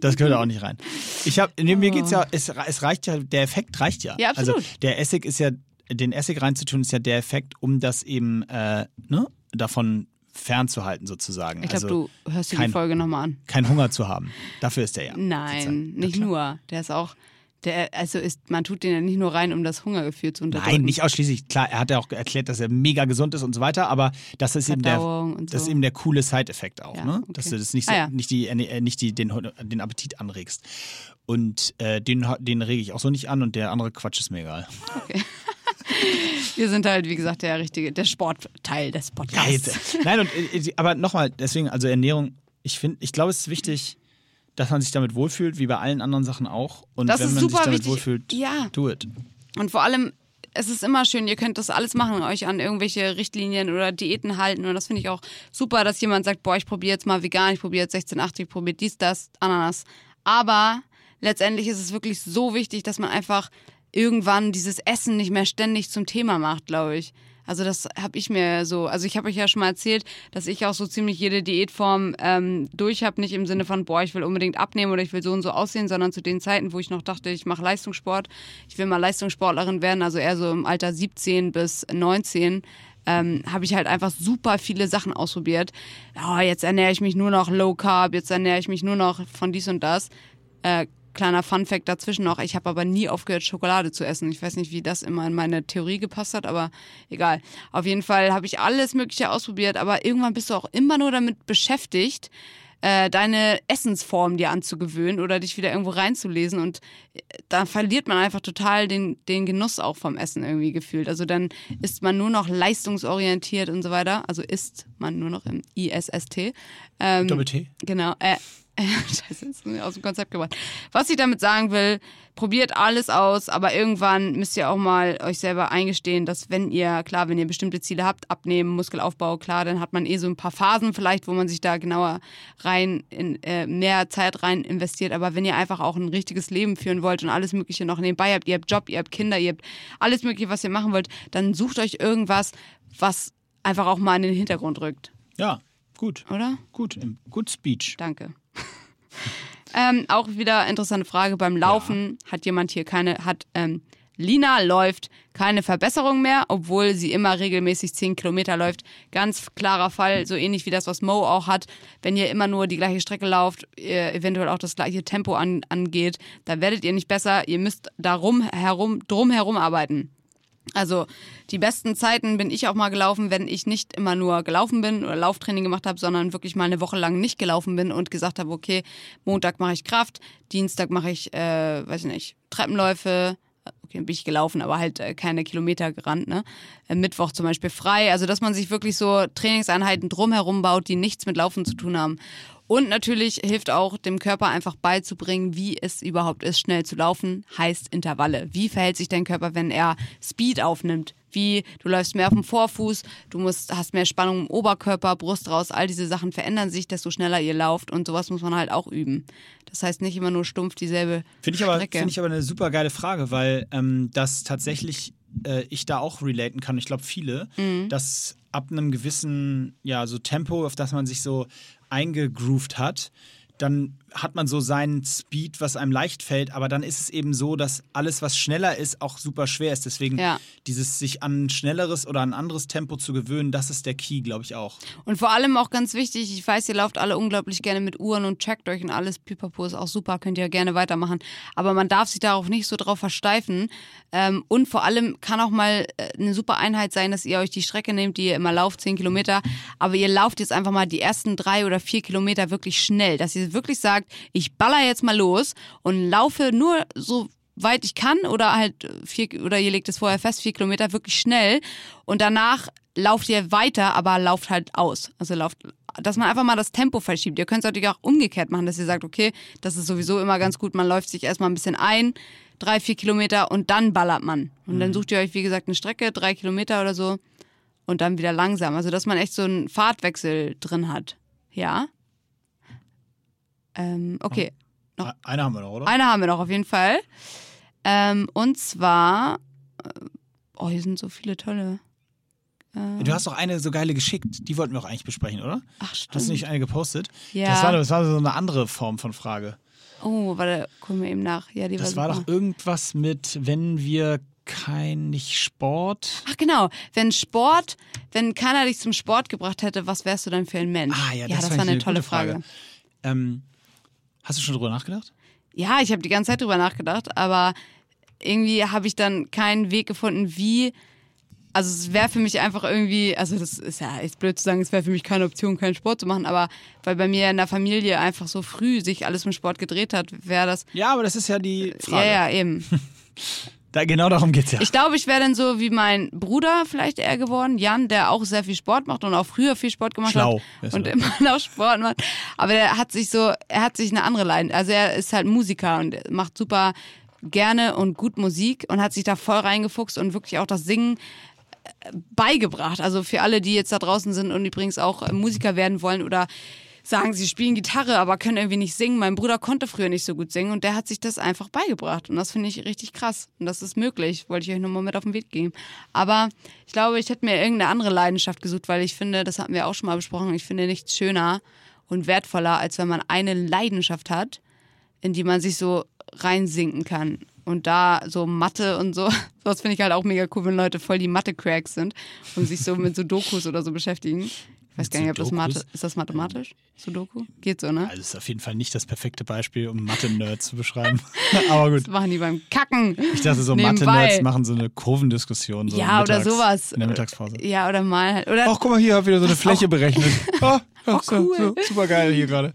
Speaker 2: Das gehört auch nicht rein. Ich habe, nee, mir geht's ja, es, es reicht ja, der Effekt reicht ja.
Speaker 3: Ja, absolut.
Speaker 2: Also der Essig ist ja, den Essig reinzutun, ist ja der Effekt, um das eben, äh, ne, davon fernzuhalten sozusagen.
Speaker 3: Ich glaube,
Speaker 2: also
Speaker 3: du hörst dir
Speaker 2: kein-
Speaker 3: die Folge nochmal an.
Speaker 2: keinen Hunger zu haben. Dafür ist der ja.
Speaker 3: Nein,
Speaker 2: sozusagen.
Speaker 3: nicht nur. Der ist auch, der, also ist, man tut den ja nicht nur rein, um das Hungergefühl zu unterdrücken.
Speaker 2: Nein, nicht ausschließlich. Klar, er hat ja auch erklärt, dass er mega gesund ist und so weiter, aber das ist eben der,
Speaker 3: und
Speaker 2: das ist
Speaker 3: so.
Speaker 2: eben der coole Side-Effekt auch,
Speaker 3: Ja,
Speaker 2: ne?
Speaker 3: okay.
Speaker 2: Dass du das nicht, so,
Speaker 3: Ah, ja.
Speaker 2: nicht, die, äh, nicht die, den, den Appetit anregst. Und äh, den, den rege ich auch so nicht an und der andere Quatsch ist mir egal.
Speaker 3: Wir sind halt, wie gesagt, der richtige, der Sportteil des
Speaker 2: Ja,
Speaker 3: Podcasts.
Speaker 2: jetzt, nein, und, äh, aber nochmal, deswegen, also Ernährung, ich finde, ich glaube, es ist wichtig, dass man sich damit wohlfühlt, wie bei allen anderen Sachen auch. Und
Speaker 3: Das
Speaker 2: wenn man sich damit
Speaker 3: wichtig.
Speaker 2: wohlfühlt,
Speaker 3: Ja.
Speaker 2: do it.
Speaker 3: Und vor allem, es ist immer schön, ihr könnt das alles machen, euch an irgendwelche Richtlinien oder Diäten halten. Und das finde ich auch super, dass jemand sagt, boah, ich probiere jetzt mal vegan, ich probiere jetzt 1680, ich probiere dies, das, Ananas. Aber letztendlich ist es wirklich so wichtig, dass man einfach irgendwann dieses Essen nicht mehr ständig zum Thema macht, glaube ich. Also das habe ich mir so, also ich habe euch ja schon mal erzählt, dass ich auch so ziemlich jede Diätform ähm, durch habe, nicht im Sinne von, boah, ich will unbedingt abnehmen oder ich will so und so aussehen, sondern zu den Zeiten, wo ich noch dachte, ich mache Leistungssport, ich will mal Leistungssportlerin werden, also eher so im Alter 17 bis 19, ähm, habe ich halt einfach super viele Sachen ausprobiert. Oh, jetzt ernähre ich mich nur noch Low Carb, jetzt ernähre ich mich nur noch von dies und das. Äh, kleiner Fun Fact dazwischen noch, ich habe aber nie aufgehört, Schokolade zu essen. Ich weiß nicht, wie das immer in meine Theorie gepasst hat, aber egal. Auf jeden Fall habe ich alles Mögliche ausprobiert, aber irgendwann bist du auch immer nur damit beschäftigt, äh, deine Essensform dir anzugewöhnen oder dich wieder irgendwo reinzulesen und äh, da verliert man einfach total den, den Genuss auch vom Essen irgendwie gefühlt. Also dann ist man nur noch leistungsorientiert und so weiter. Also isst man nur noch im ISST. Ähm,
Speaker 2: Doppel-T?
Speaker 3: Genau. Äh, Scheiße, ist mir aus dem Konzept gebracht. Was ich damit sagen will, probiert alles aus, aber irgendwann müsst ihr auch mal euch selber eingestehen, dass wenn ihr, klar, wenn ihr bestimmte Ziele habt, abnehmen, Muskelaufbau, klar, dann hat man eh so ein paar Phasen vielleicht, wo man sich da genauer rein, in äh, mehr Zeit rein investiert. Aber wenn ihr einfach auch ein richtiges Leben führen wollt und alles Mögliche noch nebenbei habt, ihr habt Job, ihr habt Kinder, ihr habt alles Mögliche, was ihr machen wollt, dann sucht euch irgendwas, was einfach auch mal in den Hintergrund rückt,
Speaker 2: Ja, gut.
Speaker 3: oder?
Speaker 2: Gut, gut Speech.
Speaker 3: Danke. ähm, auch wieder interessante Frage. Beim Laufen hat jemand hier keine, hat ähm, Lina läuft keine Verbesserung mehr, obwohl sie immer regelmäßig 10 Kilometer läuft. Ganz klarer Fall, so ähnlich wie das, was Mo auch hat. Wenn ihr immer nur die gleiche Strecke lauft, eventuell auch das gleiche Tempo an, angeht, da werdet ihr nicht besser. Ihr müsst darum herum, drum herum arbeiten. Also die besten Zeiten bin ich auch mal gelaufen, wenn ich nicht immer nur gelaufen bin oder Lauftraining gemacht habe, sondern wirklich mal eine Woche lang nicht gelaufen bin und gesagt habe, okay, Montag mache ich Kraft, Dienstag mache ich, äh, weiß ich nicht, Treppenläufe, okay, bin ich gelaufen, aber halt äh, keine Kilometer gerannt, ne? Äh, Mittwoch zum Beispiel frei. Also dass man sich wirklich so Trainingseinheiten drumherum baut, die nichts mit Laufen zu tun haben. Und natürlich hilft auch dem Körper einfach beizubringen, wie es überhaupt ist, schnell zu laufen, heißt Intervalle. Wie verhält sich dein Körper, wenn er Speed aufnimmt? Wie du läufst mehr auf dem Vorfuß, du musst, hast mehr Spannung im Oberkörper, Brust raus, all diese Sachen verändern sich, desto schneller ihr lauft und sowas muss man halt auch üben. Das heißt nicht immer nur stumpf dieselbe
Speaker 2: Finde ich, aber,
Speaker 3: Strecke.
Speaker 2: find ich aber eine super geile Frage, weil ähm, das tatsächlich äh, ich da auch relaten kann. Ich glaube, viele,
Speaker 3: Mhm.
Speaker 2: dass ab einem gewissen ja, so Tempo, auf das man sich so eingegroovt hat, dann hat man so seinen Speed, was einem leicht fällt, aber dann ist es eben so, dass alles, was schneller ist, auch super schwer ist. Deswegen
Speaker 3: Ja.
Speaker 2: dieses sich an ein schnelleres oder ein anderes Tempo zu gewöhnen, das ist der Key, glaube ich auch.
Speaker 3: Und vor allem auch ganz wichtig, ich weiß, ihr lauft alle unglaublich gerne mit Uhren und checkt euch und alles. Pipapo ist auch super, könnt ihr gerne weitermachen. Aber man darf sich darauf nicht so drauf versteifen. Ähm, und vor allem kann auch mal äh, eine super Einheit sein, dass ihr euch die Strecke nehmt, die ihr immer lauft, 10 Kilometer. Aber ihr lauft jetzt einfach mal die ersten drei oder vier Kilometer wirklich schnell. Dass ihr wirklich sagt, ich baller jetzt mal los und laufe nur so weit ich kann oder halt vier oder ihr legt es vorher fest, vier Kilometer wirklich schnell und danach lauft ihr weiter, aber lauft halt aus. Also lauft, dass man einfach mal das Tempo verschiebt. Ihr könnt es natürlich auch umgekehrt machen, dass ihr sagt, okay, das ist sowieso immer ganz gut, man läuft sich erstmal ein bisschen ein, drei, vier Kilometer und dann ballert man. Und dann sucht ihr euch, wie gesagt, eine Strecke, drei Kilometer oder so und dann wieder langsam. Also dass man echt so einen Fahrtwechsel drin hat. Ja. Ähm, okay. Noch-
Speaker 2: Eine haben wir noch, oder?
Speaker 3: Eine haben wir noch auf jeden Fall. Ähm, und zwar, äh, oh, hier sind so viele tolle.
Speaker 2: Du hast doch eine so geile geschickt, die wollten wir auch eigentlich besprechen, oder?
Speaker 3: Ach, stimmt.
Speaker 2: Hast du nicht eine gepostet?
Speaker 3: Ja.
Speaker 2: Das war, das war so eine andere Form von Frage.
Speaker 3: Oh, warte, gucken wir eben nach. Ja, die
Speaker 2: Das
Speaker 3: war
Speaker 2: war doch irgendwas mit, wenn wir kein, nicht Sport.
Speaker 3: Ach genau, wenn Sport, wenn keiner dich zum Sport gebracht hätte, was wärst du dann für ein Mensch?
Speaker 2: Ah ja, das,
Speaker 3: ja, das war
Speaker 2: ich
Speaker 3: eine tolle
Speaker 2: gute
Speaker 3: Frage.
Speaker 2: Ähm, hast du schon drüber nachgedacht?
Speaker 3: Ja, ich habe die ganze Zeit drüber nachgedacht, aber irgendwie habe ich dann keinen Weg gefunden, wie. Also es wäre für mich einfach irgendwie, also das ist ja echt blöd zu sagen, es wäre für mich keine Option, keinen Sport zu machen, aber weil bei mir in der Familie einfach so früh sich alles um Sport gedreht hat, wäre das.
Speaker 2: Ja, aber das ist ja die Frage.
Speaker 3: Ja, ja, eben.
Speaker 2: Da, genau darum geht's ja.
Speaker 3: Ich glaube, ich wäre dann so wie mein Bruder vielleicht eher geworden, Jan, der auch sehr viel Sport macht und auch früher viel Sport gemacht
Speaker 2: Schlau,
Speaker 3: hat und immer noch Sport macht. Aber der hat sich so, er hat sich eine andere Leidenschaft. Also er ist halt Musiker und macht super gerne und gut Musik und hat sich da voll reingefuchst und wirklich auch das Singen äh, beigebracht. Also für alle, die jetzt da draußen sind und übrigens auch Musiker werden wollen oder sagen, sie spielen Gitarre, aber können irgendwie nicht singen. Mein Bruder konnte früher nicht so gut singen und der hat sich das einfach beigebracht. Und das finde ich richtig krass. Und das ist möglich. Wollte ich euch nochmal mit auf den Weg geben. Aber ich glaube, ich hätte mir irgendeine andere Leidenschaft gesucht, weil ich finde, das hatten wir auch schon mal besprochen, ich finde nichts schöner und wertvoller, als wenn man eine Leidenschaft hat, in die man sich so reinsinken kann. Und da so Mathe und so, sowas finde ich halt auch mega cool, wenn Leute voll die Mathe-Cracks sind und sich so mit so Dokus oder so beschäftigen. Ich weiß gar nicht, ob das? Mathe, ist das mathematisch? Sudoku? Geht so, ne?
Speaker 2: Also ist auf jeden Fall nicht das perfekte Beispiel, um Mathe-Nerds zu beschreiben. aber gut.
Speaker 3: Das machen die beim Kacken.
Speaker 2: Ich dachte so. Mathe-Nerds machen so eine Kurvendiskussion. So
Speaker 3: Ja, oder
Speaker 2: mittags,
Speaker 3: sowas.
Speaker 2: In der Mittagspause.
Speaker 3: Ja, oder mal halt. Oder,
Speaker 2: Ach, guck mal, hier hab wieder so eine Fläche berechnet. Oh,
Speaker 3: Auch
Speaker 2: so,
Speaker 3: cool.
Speaker 2: so, super geil hier gerade.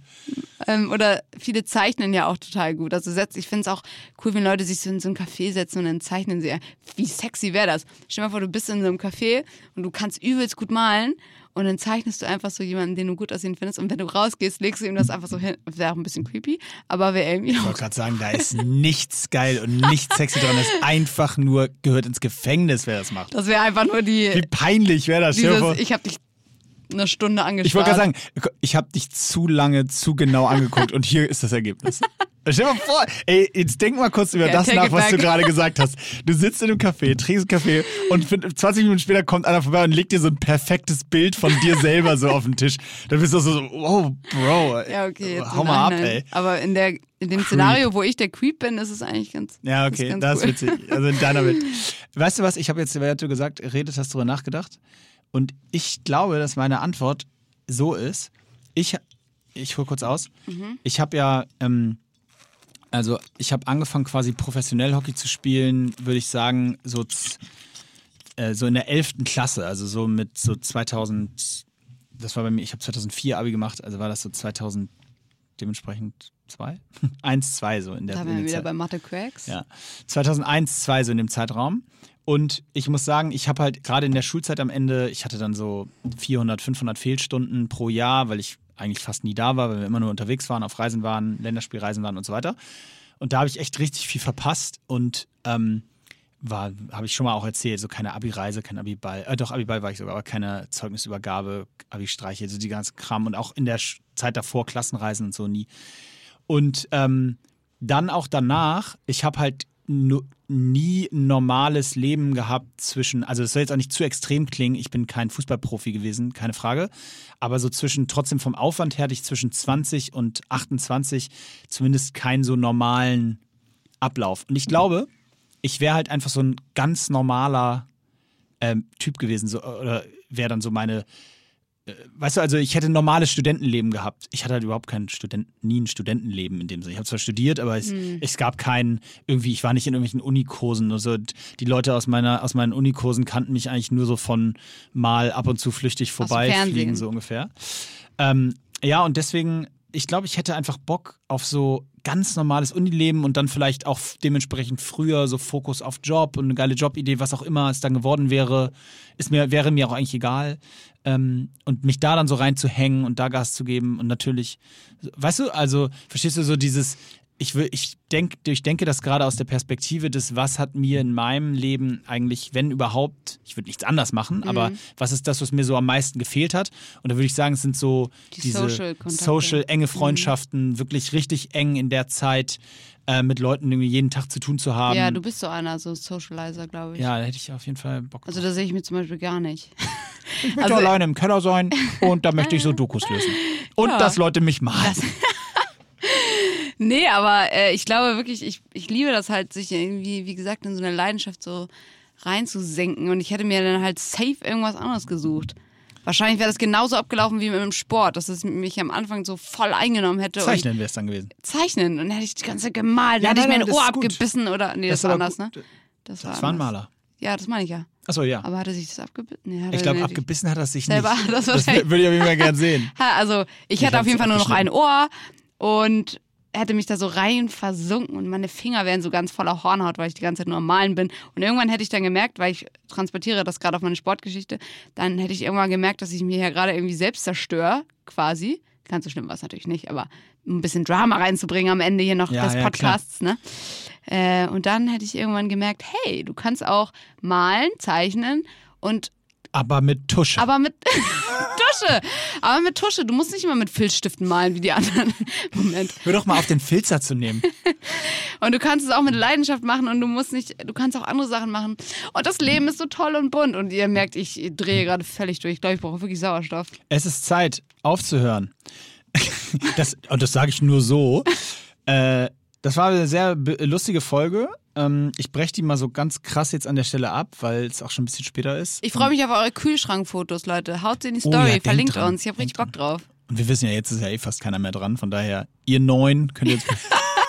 Speaker 3: Ähm, oder viele zeichnen ja auch total gut. Also setz, ich finde es auch cool, wenn Leute sich so in so ein Café setzen und dann zeichnen sie. Wie sexy wäre das? Stell dir mal vor, du bist in so einem Café und du kannst übelst gut malen und dann zeichnest du einfach so jemanden, den du gut aussehen findest und wenn du rausgehst, legst du ihm das einfach so hin. Wäre auch ein bisschen creepy, aber wäre irgendwie
Speaker 2: Ich wollte gerade sagen, da ist nichts geil und nichts sexy dran. Das ist einfach nur gehört ins Gefängnis, wer das macht.
Speaker 3: Das wäre einfach nur die.
Speaker 2: Wie peinlich wäre das?
Speaker 3: Dieses, ich hab dich eine Stunde angespart.
Speaker 2: Ich wollte gerade sagen, ich habe dich zu lange, zu genau angeguckt und hier ist das Ergebnis. Stell dir mal vor, ey, jetzt denk mal kurz über
Speaker 3: Ja,
Speaker 2: das nach, was du gerade gesagt hast. Du sitzt in einem Café, trinkst einen Kaffee und 20 Minuten später kommt einer vorbei und legt dir so ein perfektes Bild von dir selber so auf den Tisch. Dann bist du so, oh, Bro,
Speaker 3: Ja, okay.
Speaker 2: Hau mal ab, ey.
Speaker 3: Aber in, der, in dem Szenario, wo ich der Creep bin, ist es eigentlich ganz.
Speaker 2: Ja,
Speaker 3: ist
Speaker 2: okay,
Speaker 3: ganz
Speaker 2: das ist
Speaker 3: cool.
Speaker 2: witzig. Also in deiner Welt. Weißt du was, ich habe jetzt, weil du gesagt, redet, hast drüber nachgedacht. Und ich glaube, dass meine Antwort so ist. Ich, ich hole kurz aus.
Speaker 3: Mhm.
Speaker 2: Ich habe ja, ähm, also ich habe angefangen quasi professionell Hockey zu spielen, würde ich sagen, so, äh, so in der 11. Klasse, also so mit so 2000, das war bei mir, ich habe 2004 Abi gemacht, also war das so 2000 dementsprechend zwei? Eins, zwei so in der
Speaker 3: Da
Speaker 2: in
Speaker 3: wären wir wieder
Speaker 2: Zeit.
Speaker 3: bei Mathe Cracks.
Speaker 2: Ja. 2001, 2 so in dem Zeitraum. Und ich muss sagen, ich habe halt gerade in der Schulzeit am Ende, ich hatte dann so 400, 500 Fehlstunden pro Jahr, weil ich eigentlich fast nie da war, weil wir immer nur unterwegs waren, auf Reisen waren, Länderspielreisen waren und so weiter. Und da habe ich echt richtig viel verpasst und ähm, war, habe ich schon mal auch erzählt, so keine Abi-Reise, kein Abi-Ball, äh, doch Abi-Ball war ich sogar, aber keine Zeugnisübergabe, Abi-Streiche, so die ganze Kram und auch in der Zeit davor Klassenreisen und so nie. Und ähm, dann auch danach, ich habe halt nie ein normales Leben gehabt zwischen, also es soll jetzt auch nicht zu extrem klingen, ich bin kein Fußballprofi gewesen, keine Frage, aber so zwischen, trotzdem vom Aufwand her ich zwischen 20 und 28 zumindest keinen so normalen Ablauf. Und ich glaube, ich wäre halt einfach so ein ganz normaler ähm, Typ gewesen, so, oder wäre dann so meine, weißt du, also ich hätte ein normales Studentenleben gehabt. Ich hatte halt überhaupt kein Student, nie ein Studentenleben in dem Sinne. Ich habe zwar studiert, aber es, es gab keinen, irgendwie, ich war nicht in irgendwelchen Unikursen oder so. Die Leute aus meiner, aus meinen Unikursen kannten mich eigentlich nur so von mal ab und zu flüchtig vorbeifliegen, so ungefähr. Ähm, ja, und deswegen, ich glaube, ich hätte einfach Bock auf so ganz normales Unileben und dann vielleicht auch dementsprechend früher so Fokus auf Job und eine geile Jobidee, was auch immer es dann geworden wäre, ist mir, wäre mir auch eigentlich egal. Ähm, und mich da dann so reinzuhängen und da Gas zu geben und natürlich, weißt du, also verstehst du so dieses, ich will, ich denke, ich denke das gerade aus der Perspektive des, was hat mir in meinem Leben eigentlich, wenn überhaupt, ich würde nichts anders machen, aber was ist das, was mir so am meisten gefehlt hat? Und da würde ich sagen, es sind so
Speaker 3: Die
Speaker 2: diese
Speaker 3: Social-Kontakte.
Speaker 2: social enge Freundschaften, wirklich richtig eng in der Zeit äh, mit Leuten irgendwie jeden Tag zu tun zu haben.
Speaker 3: Ja, du bist so einer, so Socializer, glaube ich.
Speaker 2: Ja, da hätte ich auf jeden Fall Bock drauf.
Speaker 3: Also da sehe ich mich zum Beispiel gar nicht.
Speaker 2: ich möchte
Speaker 3: also-
Speaker 2: alleine im Keller sein und da möchte ich so Dokus lösen. Und
Speaker 3: Ja.
Speaker 2: dass Leute mich malen.
Speaker 3: Nee, aber äh, ich glaube wirklich, ich, ich liebe das halt, sich irgendwie, wie gesagt, in so eine Leidenschaft so reinzusenken. Und ich hätte mir dann halt safe irgendwas anderes gesucht. Wahrscheinlich wäre das genauso abgelaufen wie mit dem Sport, dass es mich am Anfang so voll eingenommen hätte.
Speaker 2: Zeichnen wäre es dann gewesen.
Speaker 3: Zeichnen. Und dann hätte ich die ganze Zeit gemalt. Dann
Speaker 2: Ja,
Speaker 3: hätte ich
Speaker 2: nein,
Speaker 3: mir ein
Speaker 2: das
Speaker 3: Ohr
Speaker 2: gut.
Speaker 3: abgebissen oder. Nee, das,
Speaker 2: ist
Speaker 3: war anders, ne?
Speaker 2: gut.
Speaker 3: Das war,
Speaker 2: Das war ein. Maler.
Speaker 3: Ja, das meine ich ja.
Speaker 2: Achso, ja.
Speaker 3: Aber hat er sich das abgebissen? Nee,
Speaker 2: Ich glaube, abgebissen hat er sich nicht.
Speaker 3: das
Speaker 2: das würde ich auf jeden Fall gern sehen.
Speaker 3: Also, ich
Speaker 2: Ich
Speaker 3: hatte auf jeden Fall nur noch ein. Ohr und hätte mich da so rein versunken und meine Finger wären so ganz voller Hornhaut, weil ich die ganze Zeit nur am Malen bin. Und irgendwann hätte ich dann gemerkt, weil ich transportiere das gerade auf meine Sportgeschichte, dann hätte ich irgendwann gemerkt, dass ich mir ja gerade irgendwie selbst zerstöre, quasi. Ganz so schlimm war es natürlich nicht, aber ein bisschen Drama reinzubringen am Ende hier noch
Speaker 2: Ja,
Speaker 3: des
Speaker 2: ja,
Speaker 3: Podcasts, ne? Äh, und dann hätte ich irgendwann gemerkt, hey, du kannst auch malen, zeichnen und
Speaker 2: Aber mit Tusche.
Speaker 3: aber mit Tusche. Aber mit Tusche. Du musst nicht immer mit Filzstiften malen wie die anderen. Moment.
Speaker 2: Hör doch mal auf, den Filzer zu nehmen.
Speaker 3: Und du kannst es auch mit Leidenschaft machen und du musst nicht, du kannst auch andere Sachen machen. Und das Leben ist so toll und bunt. Und ihr merkt, ich drehe gerade völlig durch. Ich glaube, ich brauche wirklich Sauerstoff.
Speaker 2: Es ist Zeit, aufzuhören. das, und das sage ich nur so. Äh, das war eine sehr lustige Folge. Ähm, ich breche die mal so ganz krass jetzt an der Stelle ab, weil es auch schon ein bisschen später ist.
Speaker 3: Ich freue mich auf eure Kühlschrankfotos, Leute. Haut sie in die
Speaker 2: Oh
Speaker 3: Story,
Speaker 2: ja, denkt
Speaker 3: verlinkt
Speaker 2: dran,
Speaker 3: uns. Ich habe richtig Bock drauf.
Speaker 2: Und wir wissen ja, jetzt ist ja eh fast keiner mehr dran. Von daher, ihr Neun könnt jetzt,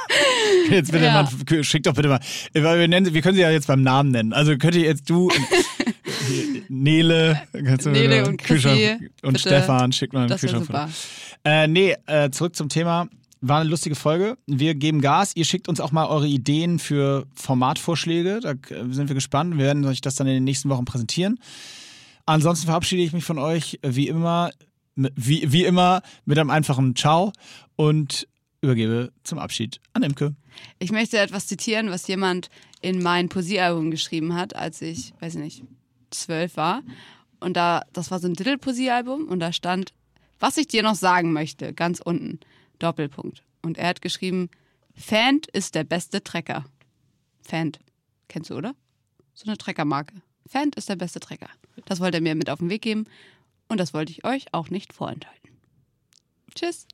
Speaker 2: jetzt bitte
Speaker 3: Ja.
Speaker 2: mal, schickt doch bitte mal. Wir, nennen, wir können sie ja jetzt beim Namen nennen. Also könnt ihr jetzt du, Nele,
Speaker 3: Nele und
Speaker 2: Kühlschrank- und
Speaker 3: bitte.
Speaker 2: Stefan, schickt mal einen Kühlschrank. Äh, nee, äh, zurück zum Thema. War eine lustige Folge. Wir geben Gas. Ihr schickt uns auch mal eure Ideen für Formatvorschläge. Da sind wir gespannt. Wir werden euch das dann in den nächsten Wochen präsentieren. Ansonsten verabschiede ich mich von euch wie immer, wie, wie immer mit einem einfachen Ciao und übergebe zum Abschied an Imke.
Speaker 3: Ich möchte etwas zitieren, was jemand in mein Poesiealbum geschrieben hat, als ich, weiß ich nicht, zwölf war. und da, das war so ein Diddle-Poesie-Album und da stand, was ich dir noch sagen möchte, ganz unten, Doppelpunkt. Und er hat geschrieben, Fant ist der beste Trecker. Fant. Kennst du, oder? So eine Treckermarke. Fant ist der beste Trecker. Das wollte er mir mit auf den Weg geben und das wollte ich euch auch nicht vorenthalten. Tschüss.